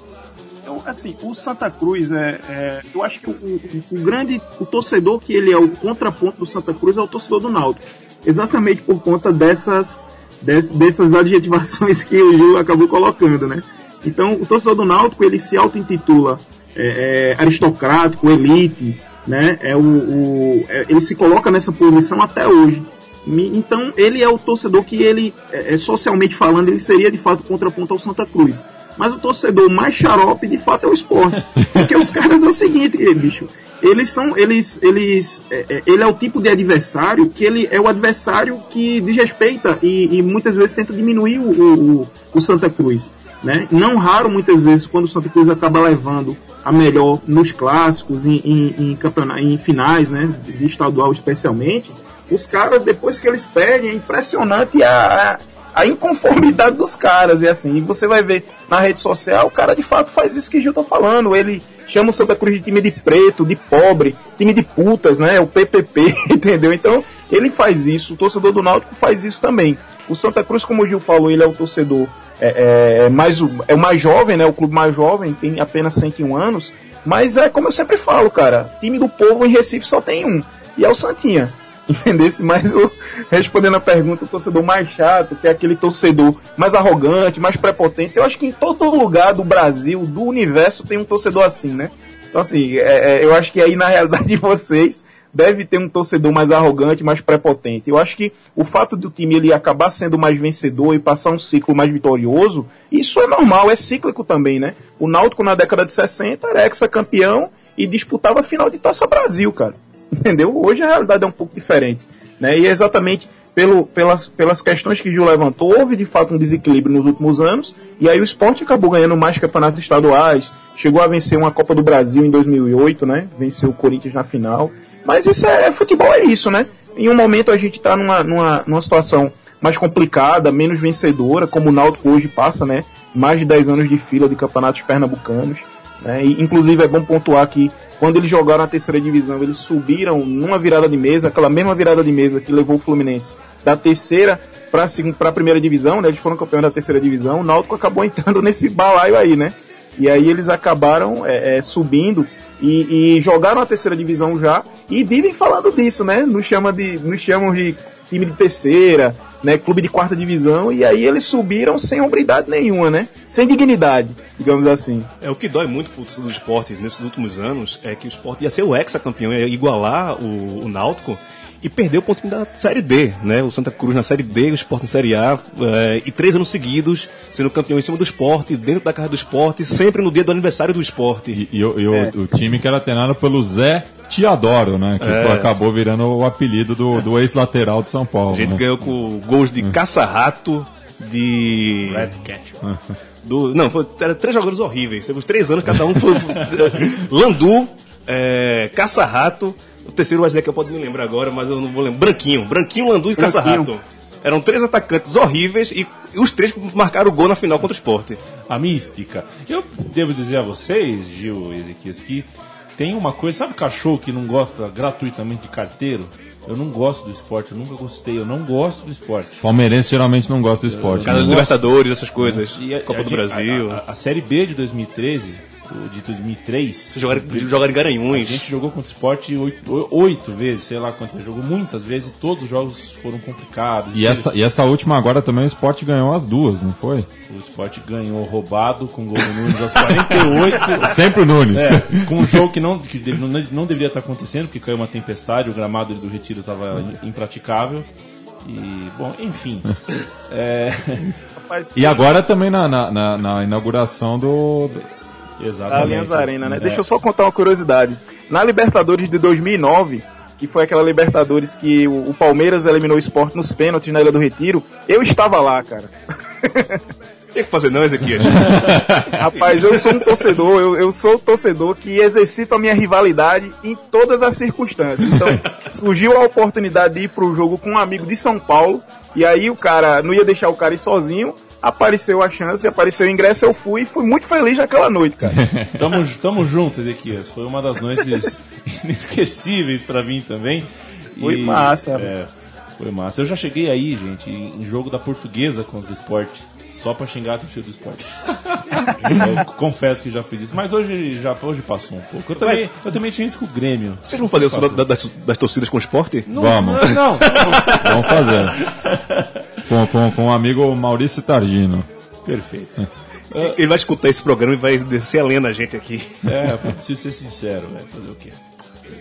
eu, assim, o Santa Cruz é, é- eu acho que o, o- o grande, o torcedor que ele é o contraponto do Santa Cruz é o torcedor do Náutico, exatamente por conta dessas des- dessas adjetivações que o Gil acabou colocando, né? Então, o torcedor do Náutico ele se auto-intitula é, é, aristocrático, elite, né? É o, o- é- ele se coloca nessa posição até hoje. Então, ele é o torcedor que ele, é, é, socialmente falando, ele seria de fato contraponto ao Santa Cruz. Mas o torcedor mais xarope, de fato, é o esporte. Porque os caras é o seguinte, bicho. Eles são. Eles. eles é, é, ele é o tipo de adversário que ele é o adversário que desrespeita e, e muitas vezes tenta diminuir o, o, o Santa Cruz. Né? Não raro, muitas vezes, quando o Santa Cruz acaba levando a melhor nos clássicos, em, em, em, em finais, né? De estadual especialmente, os caras, depois que eles perdem, é impressionante a, a inconformidade dos caras. E assim, você vai ver na rede social, o cara de fato faz isso que Gil tá falando. Ele chama o Santa Cruz de time de preto, de pobre, time de putas, né? O PPP, [LAUGHS] entendeu? Então, ele faz isso, o torcedor do Náutico faz isso também. O Santa Cruz, como o Gil falou, ele é o torcedor é, é, mais, o- é o mais jovem, né? O clube mais jovem, tem apenas 101 anos. Mas é como eu sempre falo, cara, time do povo em Recife só tem um, e é o Santinha. [LAUGHS] Entendesse? Mas o, respondendo a pergunta, o torcedor mais chato, que é aquele torcedor mais arrogante, mais prepotente, eu acho que em todo lugar do Brasil, do universo, tem um torcedor assim, né? Então, assim, é, é, eu acho que aí na realidade de [LAUGHS] vocês deve ter um torcedor mais arrogante, mais prepotente. Eu acho que o fato do time ele acabar sendo mais vencedor e passar um ciclo mais vitorioso, isso é normal, é cíclico também, né? O Náutico na década de 60 era ex-campeão e disputava a final de Taça Brasil, cara. [LAUGHS] Entendeu? Hoje a realidade é um pouco diferente. Né? E é exatamente pelo, pelas, pelas questões que Gil levantou, houve de fato um desequilíbrio nos últimos anos, e aí o esporte acabou ganhando mais campeonatos estaduais, chegou a vencer uma Copa do Brasil em 2008, né? Venceu o Corinthians na final. Mas isso é, futebol, é isso, né? Em um momento a gente está numa, numa, numa situação mais complicada, menos vencedora, como o Náutico hoje passa, né? Mais de 10 anos de fila de campeonatos pernambucanos. Né? E, inclusive é bom pontuar que quando eles jogaram a terceira divisão, eles subiram numa virada de mesa, aquela mesma virada de mesa que levou o Fluminense da terceira para a primeira divisão, né? Eles foram campeões da terceira divisão. O Náutico acabou [LAUGHS] entrando nesse balaio aí, né? E aí eles acabaram é, é, subindo e, e jogaram a terceira divisão já e vivem falando disso, né? Nos, chama de, nos chamam de time de terceira, né? Clube de quarta divisão e aí eles subiram sem hombridade nenhuma, né? Sem dignidade, digamos assim. É o que dói muito pro do esporte nesses últimos anos é que o esporte ia ser o ex-campeão, ia igualar o, o Náutico e perdeu o ponto da Série D, né? O Santa Cruz na Série D, o Sport na Série A, é, e três anos seguidos sendo campeão em cima do esporte, dentro da casa do esporte, sempre no dia do aniversário do esporte. E, e o- e o, o time que era treinado pelo Zé Tiadoro, né? Que É. acabou virando o apelido do, do ex-lateral de São Paulo. A gente né? ganhou com gols de caça-rato, de. Red Cat. Do, não, foi, era três jogadores horríveis. Uns três anos, cada um foi. foi- [LAUGHS] Landu, é, Caça-Rato. O terceiro vai dizer que eu posso me lembrar agora, mas eu não vou lembrar. Branquinho. Branquinho, Landu e Caça-Rato. Eram três atacantes horríveis e os três marcaram o gol na final contra o esporte. A mística. Eu devo dizer a vocês, Gil e Ezequias, que tem uma coisa. Sabe cachorro que não gosta gratuitamente de carteiro? Eu não gosto do esporte, eu nunca gostei, eu não gosto do esporte. Palmeirense geralmente não gosta do esporte. Cada né? Libertadores, essas coisas. E a- Copa a- do Brasil. A, a- a Série B de 2013, o de 2003. Vocês jogaram, jogaram em A Garanhuns. gente jogou contra o esporte oito, oito vezes, sei lá quantas, jogou muitas vezes, e todos os jogos foram complicados. E essa, e essa última agora também o esporte ganhou as duas, não foi? O esporte ganhou roubado com gol do Nunes aos 48. [LAUGHS] Sempre o Nunes. É, com um jogo que, não, que deve- não, não deveria estar acontecendo, porque caiu uma tempestade, o gramado do retiro estava impraticável. E, bom, enfim. [LAUGHS] É, E agora também na, na, na- na inauguração do. Da exatamente. Allianz Arena, né? É. Deixa eu só contar uma curiosidade. Na Libertadores de 2009, que foi aquela Libertadores que o, o Palmeiras eliminou o Sport nos pênaltis na Ilha do Retiro, eu estava lá, cara. [LAUGHS] Tem que fazer não, Ezequias. [LAUGHS] Rapaz, eu sou um torcedor, eu, eu sou um torcedor que exercito a minha rivalidade em todas as circunstâncias. Então, [LAUGHS] surgiu a oportunidade de ir pro jogo com um amigo de São Paulo, e aí o cara não ia deixar o cara ir sozinho, apareceu a chance, apareceu o ingresso, eu fui e fui muito feliz naquela noite, cara. [LAUGHS] Tamo, tamo junto, Ezequias. Foi uma das noites [LAUGHS] inesquecíveis pra mim também. Foi massa. É, foi massa. Eu já cheguei aí, gente, em jogo da portuguesa contra o esporte. Só pra xingar a torcida do esporte. [LAUGHS] eu confesso que já fiz isso, mas hoje já hoje passou um pouco. Eu também, eu também tinha isso com o Grêmio. Vocês vão fazer o som da- das, das torcidas com o esporte? Não, Vamos. Não, não, Vamos fazer. Com, com, com o amigo Maurício Targino. perfeito. Ele vai escutar esse programa e vai descer a lenda a gente aqui. É, eu preciso ser sincero, velho. Fazer o quê?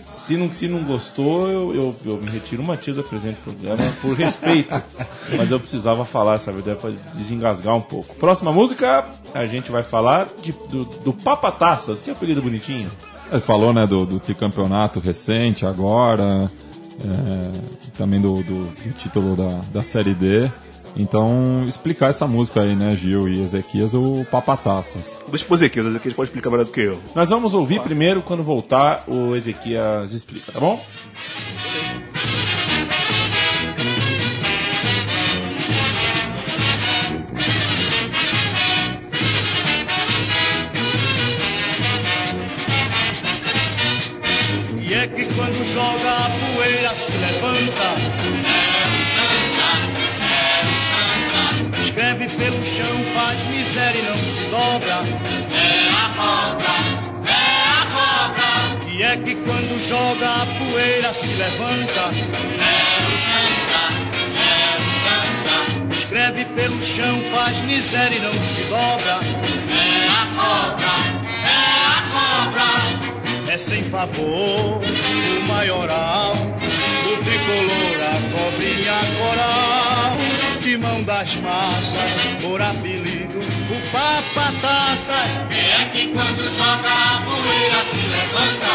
Se não, se não gostou, eu, eu, eu me retiro uma tia do presente do programa por respeito. Mas eu precisava falar essa verdade para desengasgar um pouco. Próxima música, a gente vai falar de, do, do Papa Taças, que é apelido bonitinho. Ele falou né, do, do tricampeonato recente agora, é, também do, do, do título da, da Série D. Então, explicar essa música aí, né, Gil e Ezequias, o Papataças. Deixa pro Ezequias, o Ezequias pode explicar melhor do que eu. Nós vamos ouvir primeiro, quando voltar, o Ezequias explica, tá bom? Se levanta. Escreve pelo chão, faz miséria e não se dobra. É a cobra, é a cobra. E é que quando joga a poeira se levanta. É o santa, é o santa. Escreve pelo chão, faz miséria e não se dobra. É a cobra, é a cobra é sem favor o maioral tricolor a cobrinha coral de mão das massas por apelido o papa taças é que quando joga a poeira se levanta.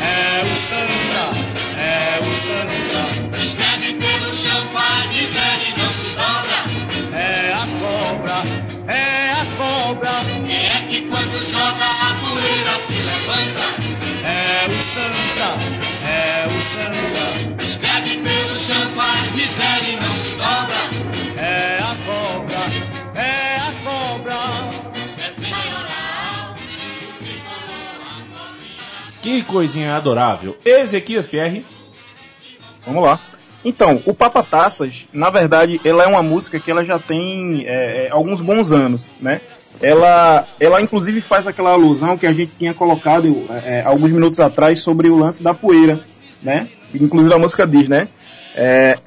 É o santa é o santa escreve pelo chão faz e não se dobra. É a cobra é a cobra. É que quando joga a poeira se levanta. É o Santa, é o Santa. Escreve pelo chão, faz miséria e não se dobra. É a cobra, é a cobra. É o tricolor, a cobrinha. Que coisinha adorável. Ezequias Pierre. Vamos lá. Então, o Papa Taças, na verdade, ela é uma música que ela já tem é, é, alguns bons anos, né? Ela, ela inclusive faz aquela alusão que a gente tinha colocado é, alguns minutos atrás sobre o lance da poeira, né? Inclusive a música diz, né? É,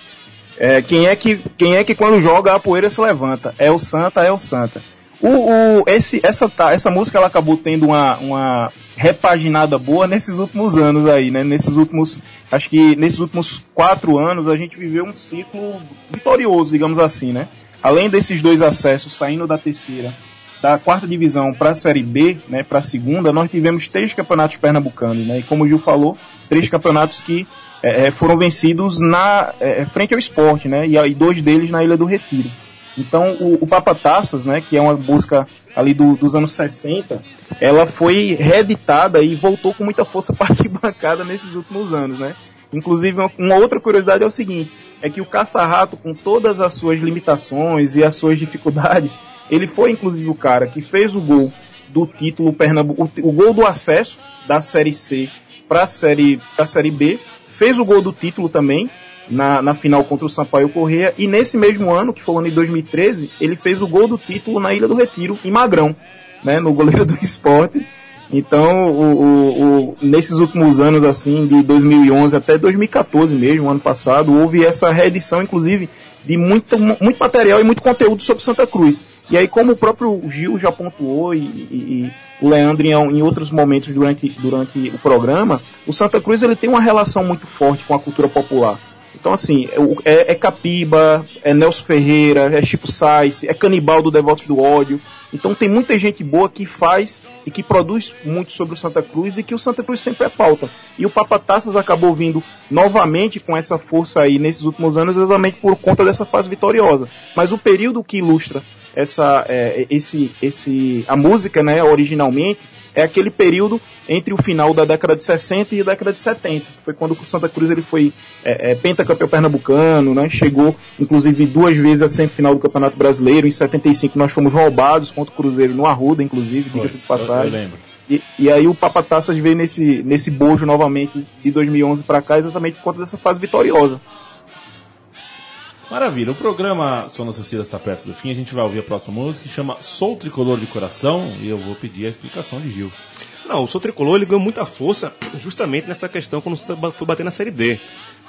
[CLEARS THROAT] é, quem, é que, quem é que quando joga a poeira se levanta? É o Santa, é o Santa. O, o, esse, essa, essa música ela acabou tendo uma, uma repaginada boa nesses últimos anos aí, né? Nesses últimos, acho que nesses últimos quatro anos a gente viveu um ciclo vitorioso, digamos assim, né? Além desses dois acessos saindo da terceira, da quarta divisão para a série B, né? Para a segunda, nós tivemos três campeonatos pernambucanos, né? E como o Gil falou, três campeonatos que eh, eh, foram vencidos na eh, frente ao esporte, né? E aí dois deles na Ilha do Retiro. Então, o, o Papa Taças, né, que é uma música ali do, dos anos 60, ela foi reeditada e voltou com muita força [LAUGHS] para a arquibancada nesses últimos anos, né? Inclusive, uma, uma outra curiosidade é o seguinte, é que o Caça-Rato, com todas as suas limitações e as suas dificuldades, ele foi inclusive o cara que fez o gol do título Pernambuco, o, gol do acesso da Série C para a série, pra série B, fez o gol do título também, na, na final contra o Sampaio Correia, e nesse mesmo ano, que foi o ano de 2013, ele fez o gol do título na Ilha do Retiro, em Magrão, né, no goleiro [LAUGHS] do esporte. Então, o, o, o, nesses últimos anos, assim, de 2011 até 2014 mesmo, ano passado, houve essa reedição, inclusive, de muito, muito material e muito conteúdo sobre Santa Cruz. E aí, como o próprio Gil já pontuou e, e, e o Leandro em, outros momentos durante, durante o programa, o Santa Cruz ele tem uma relação muito forte com a cultura popular. Então, assim, é, é Capiba, é Nelson Ferreira, é Chico Sainz, é Canibal do Devotos do Ódio. Então, tem muita gente boa que faz e que produz muito sobre o Santa Cruz e que o Santa Cruz sempre é pauta. E o Papa Taças acabou vindo novamente com essa força aí nesses últimos anos, exatamente por conta dessa fase vitoriosa. Mas o período que ilustra essa, é, esse, esse, a música, né, originalmente, é aquele período entre o final da década de 60 e a década de 70. Foi quando o Santa Cruz ele foi é, é, pentacampeão pernambucano, né? chegou inclusive duas vezes a semifinal do Campeonato Brasileiro. Em 75 nós fomos roubados contra o Cruzeiro no Arruda, inclusive, diga-se de passagem. Eu, eu lembro. E, e, aí o Papataças veio nesse, nesse bojo novamente de 2011 para cá, exatamente por conta dessa fase vitoriosa. Maravilha, o programa Sonas Sociedade está perto do fim, a gente vai ouvir a próxima música que chama Sou Tricolor de Coração e eu vou pedir a explicação de Gil. Não, o Sou Tricolor ele ganhou muita força justamente nessa questão quando foi bater na Série D,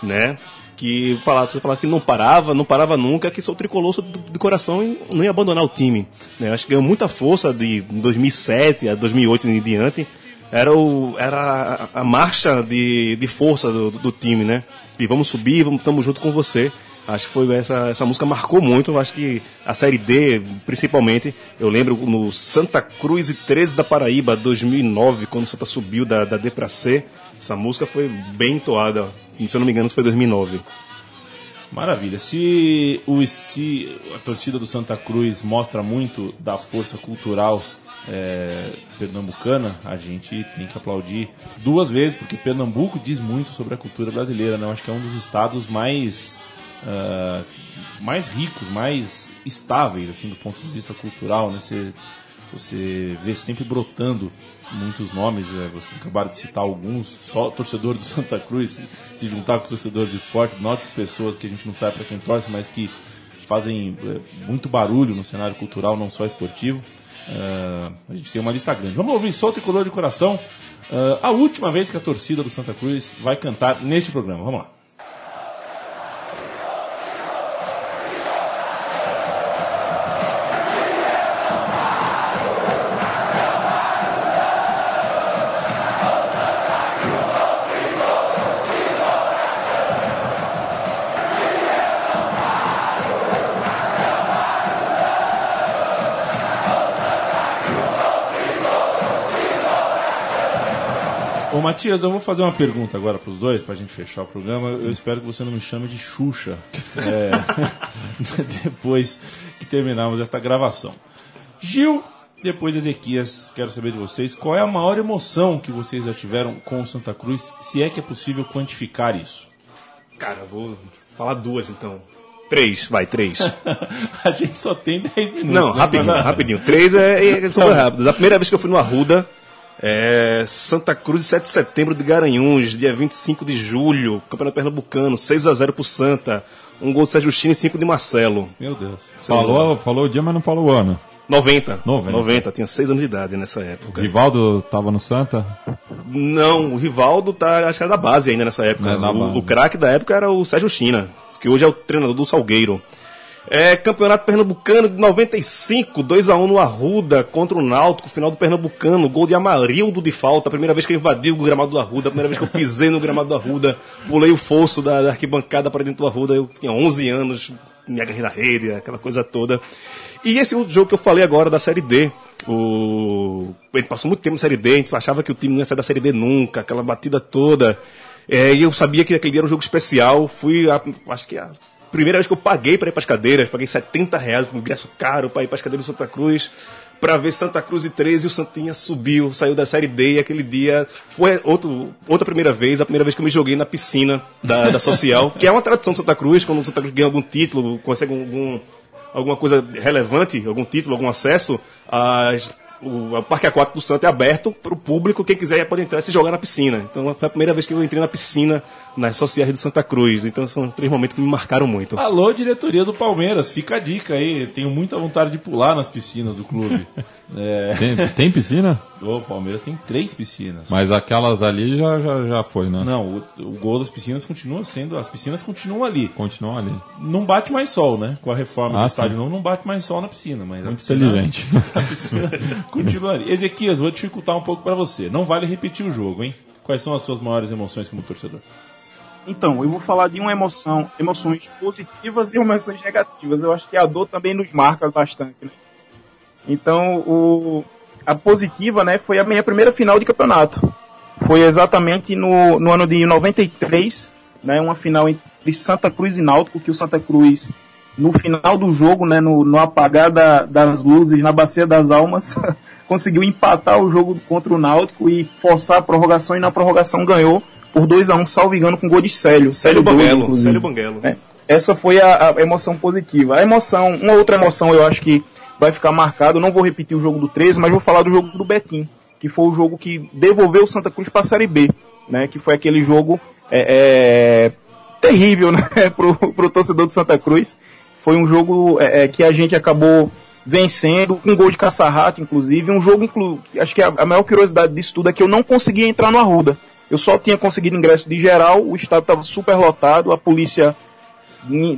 né? Que falar, você falava que não parava, não parava nunca, que Sou Tricolor de coração e não ia abandonar o time. Né? Acho que ganhou muita força de 2007 a 2008 em diante. Era, o, era a, a marcha de, de força do, do, time, né? E vamos subir, vamos, estamos junto com você. Acho que foi essa, essa música marcou muito. Acho que a série D, principalmente, eu lembro no Santa Cruz e 13 da Paraíba, 2009, quando o Santa subiu da, da D para C. Essa música foi bem entoada. Se eu não me engano, foi 2009. Maravilha. Se, o, se a torcida do Santa Cruz mostra muito da força cultural é, pernambucana, a gente tem que aplaudir duas vezes, porque Pernambuco diz muito sobre a cultura brasileira. Né? Eu acho que é um dos estados mais uh, mais ricos, mais estáveis, assim, do ponto de vista cultural, né? Você, você vê sempre brotando muitos nomes, é, vocês acabaram de citar alguns, só torcedor do [LAUGHS] Santa Cruz se juntar com torcedor do esporte, note pessoas que a gente não sabe para quem torce, mas que fazem é, muito barulho no cenário cultural, não só esportivo. Uh, a gente tem uma lista grande. Vamos ouvir Solto e de Coração, uh, a última vez que a torcida do Santa Cruz vai cantar neste programa. Vamos lá. Matias, eu vou fazer uma pergunta agora para os dois, para a gente fechar o programa. Eu espero que você não me chame de Xuxa é, [LAUGHS] depois que terminarmos esta gravação. Gil, depois Ezequias, quero saber de vocês qual é a maior emoção que vocês já tiveram com o Santa Cruz, se é que é possível quantificar isso. Cara, vou falar duas então. Três, vai, três. [LAUGHS] a gente só tem dez minutos. Não, né? rapidinho, rapidinho. Três é, é, são tá rápidos. A primeira vez que eu fui no Arruda, é, Santa Cruz, 7 de setembro de Garanhuns, dia 25 de julho, Campeonato Pernambucano, 6 a 0 pro Santa. Um gol do Sérgio Chini e 5 de Marcelo. Meu Deus. Falou, falou o dia, mas não falou o ano. 90. 90. 90, tinha 6 anos de idade nessa época. O Rivaldo tava no Santa? Não, o Rivaldo tá, acho que era da base ainda nessa época. É, o, o craque da época era o Sérgio China, que hoje é o treinador do Salgueiro. É, Campeonato Pernambucano de 95, 2x1 no Arruda contra o Náutico, final do Pernambucano, gol de Amarildo de falta, primeira vez que eu invadi o gramado do Arruda, primeira vez que eu pisei no gramado do Arruda, pulei o fosso da, da arquibancada para dentro do Arruda, eu tinha 11 anos, me agarrei na rede, aquela coisa toda. E esse outro jogo que eu falei agora da Série D, o... gente passou muito tempo na Série D, a gente achava que o time não ia sair da Série D nunca, aquela batida toda. É, e eu sabia que aquele dia era um jogo especial, fui, a, acho que a primeira vez que eu paguei para ir para as cadeiras, paguei 70 reais, um ingresso caro para ir para as cadeiras do Santa Cruz, para ver Santa Cruz e 13 e o Santinha subiu, saiu da Série D e aquele dia foi outro, outra primeira vez, a primeira vez que eu me joguei na piscina da, da Social, que é uma tradição do Santa Cruz, quando o Santa Cruz ganha algum título, consegue algum, alguma coisa relevante, algum título, algum acesso, as o, o Parque Aquático do Santo é aberto para o público, quem quiser pode entrar e se jogar na piscina. Então foi a primeira vez que eu entrei na piscina nas sociais do Santa Cruz. Então são três momentos que me marcaram muito. Alô, diretoria do Palmeiras, fica a dica aí. Tenho muita vontade de pular nas piscinas do clube. [LAUGHS] É... Tem, tem, piscina? O Palmeiras tem três piscinas. Mas aquelas ali já, já, já foi, né? Não, o, o gol das piscinas continua sendo. As piscinas continuam ali. Continuam ali. Não bate mais sol, né? Com a reforma ah, do estádio novo, não bate mais sol na piscina. Mas Muito piscina, inteligente. [LAUGHS] A piscina continua ali. Ezequias, vou dificultar um pouco para você. Não vale repetir o jogo, hein? Quais são as suas maiores emoções como torcedor? Então, eu vou falar de uma emoção, emoções positivas e emoções negativas. Eu acho que a dor também nos marca bastante. Né? Então, o, a positiva, né, foi a minha primeira final de campeonato. Foi exatamente no, no ano de 93, né, uma final entre Santa Cruz e Náutico, que o Santa Cruz, no final do jogo, né, no, no apagar da, das luzes, na Bacia das Almas, [LAUGHS] conseguiu empatar o jogo contra o Náutico e forçar a prorrogação, e na prorrogação ganhou por 2 a 1 um, salvo engano, com gol de Célio. Célio Banguelo. Célio Banguelo. É, essa foi a, a, emoção positiva. A emoção, uma outra emoção eu acho que vai ficar marcado, não vou repetir o jogo do 13, mas vou falar do jogo do Betim, que foi o jogo que devolveu o Santa Cruz para a Série B, né, que foi aquele jogo é, é, terrível né, [LAUGHS] pro, pro torcedor do Santa Cruz. Foi um jogo é, é que a gente acabou vencendo, com um gol de caça-rato, inclusive. Um jogo, inclu... acho que a, a maior curiosidade disso tudo é que eu não conseguia entrar no Arruda. Eu só tinha conseguido ingresso de geral, o estado estava super lotado, a polícia,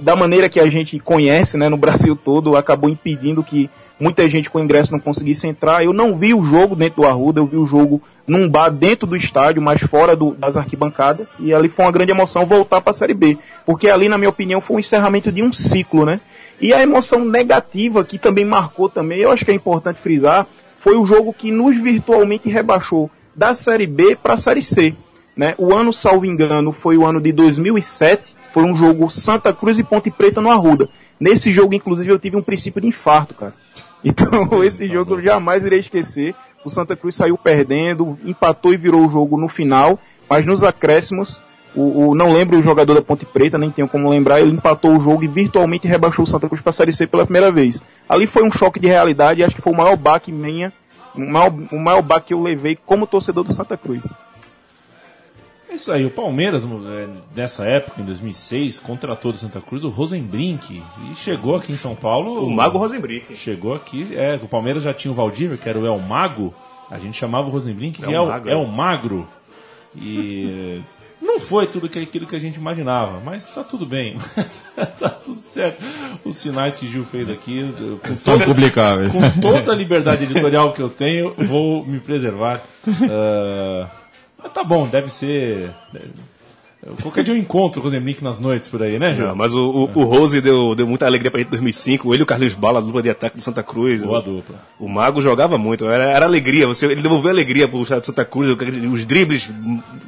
da maneira que a gente conhece né, no [LAUGHS] Brasil todo, acabou impedindo que muita gente com ingresso não conseguisse entrar. Eu não vi o jogo dentro do Arruda, eu vi o jogo num bar dentro do estádio, mas fora do, das arquibancadas, e ali foi uma grande emoção voltar para a Série B, porque ali, na minha opinião, foi um encerramento de um ciclo, né? E a emoção negativa, que também marcou também, eu acho que é importante frisar, foi o jogo que nos virtualmente rebaixou da Série B para a Série C. Né? O ano, salvo engano, foi o ano de 2007, foi um jogo Santa Cruz e Ponte Preta no Arruda. Nesse jogo, inclusive, eu tive um princípio de infarto, cara. [LAUGHS] Então, esse jogo eu jamais irei esquecer. O Santa Cruz saiu perdendo, empatou e virou o jogo no final, mas nos acréscimos, o, o, não lembro o jogador da Ponte Preta, nem tenho como lembrar, ele empatou o jogo e virtualmente rebaixou o Santa Cruz para a Série C pela primeira vez. Ali foi um choque de realidade e acho que foi o maior baque minha, o maior, o maior baque que eu levei como torcedor do Santa Cruz. É isso aí, o Palmeiras, é, nessa época, em 2006, contratou do Santa Cruz o Rosenbrink e chegou aqui em São Paulo. O Mago Rosenbrink. Chegou aqui, é, o Palmeiras já tinha o Valdívia, que era o El Mago, a gente chamava o Rosenbrink que é, o, é o Magro. E [LAUGHS] não foi tudo aquilo que a gente imaginava, mas tá tudo bem. [LAUGHS] tá tudo certo. Os sinais que Gil fez aqui. São toda, publicáveis. Com toda a liberdade editorial que eu tenho, vou me preservar. Uh, [LAUGHS] tá bom, deve ser. Qualquer dia eu encontro o Rosemlick nas noites por aí, né, João? mas o, o, o, Rose deu, deu muita alegria pra gente em 2005. Ele e o Carlos Bala, a dupla de ataque do Santa Cruz. Boa o, dupla. O Mago jogava muito, era, era alegria. Você, ele devolveu alegria pro estado de Santa Cruz, os dribles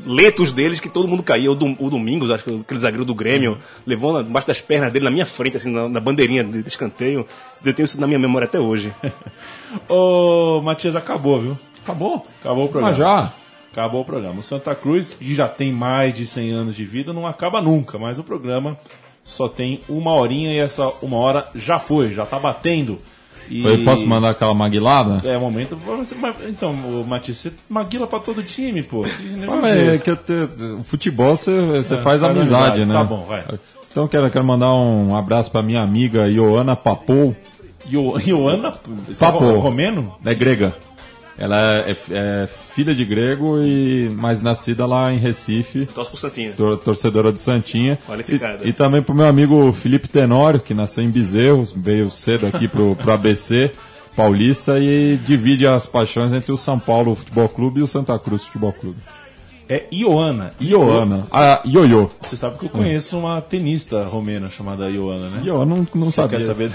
lentos deles que todo mundo caía. O, o Domingos, acho que aquele zagueiro do Grêmio, levou embaixo das pernas dele na minha frente, assim, na, na bandeirinha de, de escanteio. Eu tenho isso na minha memória até hoje. [LAUGHS] Ô, Matias, acabou, viu? Acabou? Acabou o programa. Mas já? Acabou o programa. O Santa Cruz, que já tem mais de 100 anos de vida, não acaba nunca, mas o programa só tem uma horinha e essa uma hora já foi, já está batendo. E... Eu posso mandar aquela maguilada? É, momento. Então, Matias, você maguila pra todo time, pô. Ah, é, é que te, o futebol você, você é, faz, faz amizade, amizade, né? Tá bom, vai. Então quero, quero mandar um abraço pra minha amiga Ioana Papou. Ioana? Papou. É romeno? É grega. Ela é, é, filha de grego, e mas nascida lá em Recife. Torce pro Santinha. Tor torcedora do Santinha. Qualificada. E, e, também pro meu amigo Felipe Tenório, que nasceu em Bezerros, veio cedo aqui pro, pro ABC paulista e divide as paixões entre o São Paulo Futebol Clube e o Santa Cruz Futebol Clube. É Ioana. Ioana. Ah, Ioiô. Você sabe que eu conheço uma tenista romena chamada Ioana, né? Ioana, não, não você sabia. quer saber?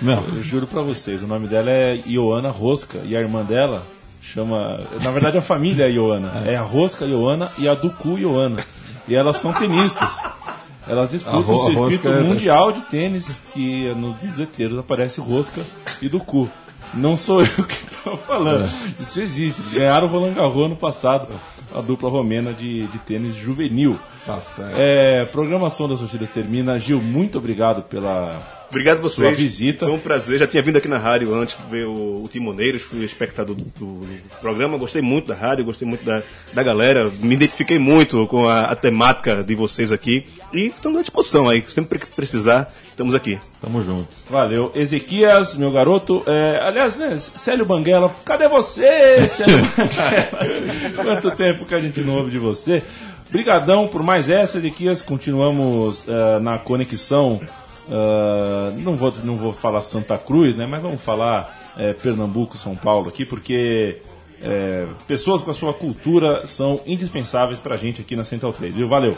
Não. Eu juro pra vocês, o nome dela é Ioana Rosca e a irmã dela chama... Na verdade a família é Ioana. É, é a Rosca Ioana e a Ducu Ioana. E elas são tenistas. Elas disputam o circuito rosca é- mundial de tênis, que no Deseteiros aparece rosca e do cu. Não sou [LAUGHS] eu que estou falando. É. Isso existe. Eles ganharam o Roland Garros ano passado, a dupla romena de, de tênis juvenil. Tá certo. É, programação das torcidas termina. Gil, muito obrigado pela Obrigado a sua vocês. visita. Foi um prazer. Já tinha vindo aqui na rádio antes ver o, o Timoneiros, fui espectador do, do programa. Gostei muito da rádio, gostei muito da, da galera. Me identifiquei muito com a, a temática de vocês aqui. E estamos à disposição aí. Sempre que precisar, estamos aqui. Tamo junto. Valeu. Ezequias, meu garoto. É, aliás, né, Célio Banguela, cadê você, Célio [LAUGHS] Banguela? Quanto tempo que a gente não ouve de você? Brigadão por mais essa, Ezequias. Continuamos eh, na conexão. Eh, não, vou, não vou falar Santa Cruz, né? Mas vamos falar eh, Pernambuco, São Paulo aqui, porque eh, pessoas com a sua cultura são indispensáveis pra gente aqui na Central 3, viu? Valeu.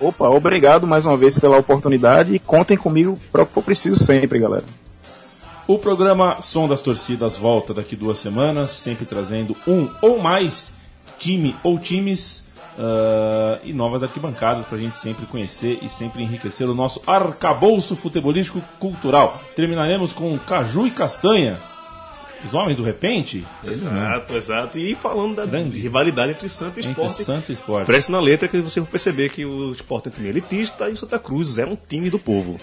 Opa, obrigado mais uma vez pela oportunidade e contem comigo para o que for preciso sempre, galera. O programa Som das Torcidas volta daqui duas semanas, sempre trazendo um ou mais time ou times ah, e novas arquibancadas para a gente sempre conhecer e sempre enriquecer o nosso arcabouço futebolístico cultural. Terminaremos com Caju e Castanha, os homens do repente, Exato, exato. E falando da Grande. rivalidade entre Santa e entre Sport. Santo e Esporte. Preste na letra que você vai perceber que o Sport é um time elitista e o Santa Cruz é um time do povo.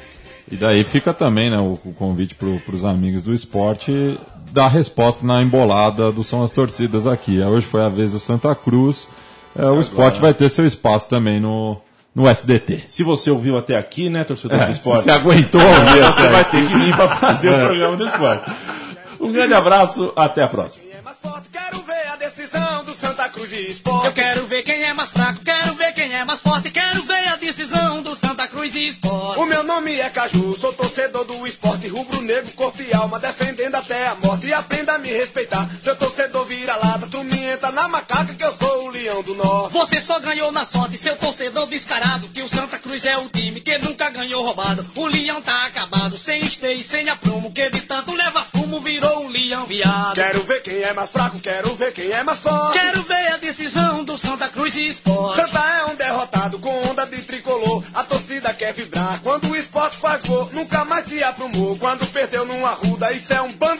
E daí fica também né, o, o convite para os amigos do esporte dar resposta na embolada do São as Torcidas aqui. Hoje foi a vez do Santa Cruz. É, o esporte vai ter seu espaço também no, no SDT. Se você ouviu até aqui, né, torcedor do Se esporte? você aguentou [LAUGHS] ouvir você vai ter que vir para fazer o programa do esporte. Um grande abraço, até a próxima. Quem é mais forte, quero ver a decisão do Santa Cruz e Sport. Eu quero ver quem é mais fraco, quero ver quem é mais forte, quero ver a decisão do Santa Cruz e Sport. O meu nome é Caju, sou torcedor do esporte rubro-negro, corpo e alma, defendendo até a morte. E aprenda a me respeitar, seu torcedor vira do norte. Você só ganhou na sorte, seu torcedor descarado, que o Santa Cruz é o time que nunca ganhou roubado. O leão tá acabado, sem esteio sem aprumo, que de tanto leva fumo virou um leão viado. Quero ver quem é mais fraco, quero ver quem é mais forte. Quero ver a decisão do Santa Cruz e Sport. Santa é um derrotado com onda de tricolor. A torcida quer vibrar quando o esporte faz gol. Nunca mais se aprumou quando perdeu numa ruda. Isso é um favelado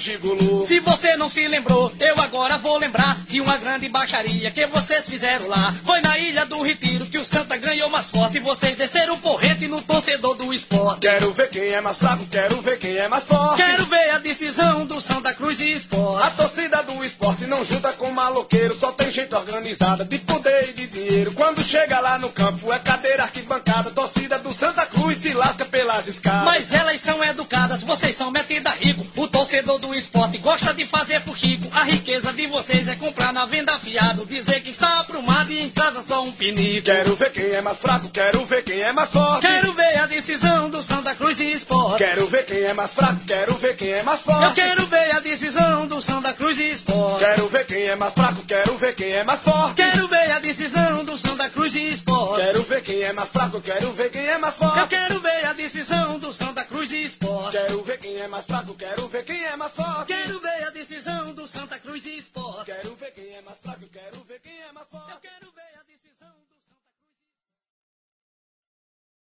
gigolô. Se você não se lembrou, eu agora vou lembrar de uma grande baixaria que vocês fizeram lá. Foi na Ilha do Retiro que o Santa ganhou mais forte e vocês desceram o porrete no torcedor do esporte. Quero ver quem é mais fraco, quero ver quem é mais forte. Quero ver a decisão do Santa Cruz e Sport. A torcida do esporte não junta com maloqueiro, só tem gente organizada de poder e de dinheiro. Quando chega lá no campo é cadeira arquibancada, torcida pelas escadas. Mas elas são educadas, vocês são metida rico. O torcedor do esporte gosta de fazer fuxico. A riqueza de vocês é comprar na venda fiado. Dizer e em casa só um pinico. Quero ver quem é mais fraco, quero ver quem é mais forte. Quero ver a decisão do Santa Cruz e Sport. Quero ver quem é mais fraco, quero ver quem é mais forte. Eu quero ver a decisão do Santa Cruz e Sport. Quero ver quem é mais fraco, quero ver quem é mais forte. Quero ver a decisão do Santa Cruz e Sport. Quero ver quem é mais fraco, quero ver quem é mais forte. Eu quero ver a decisão do Santa Cruz e Sport. Quero ver quem é mais fraco, quero ver quem é mais forte. Quero ver a decisão do Santa Cruz e Sport. Quero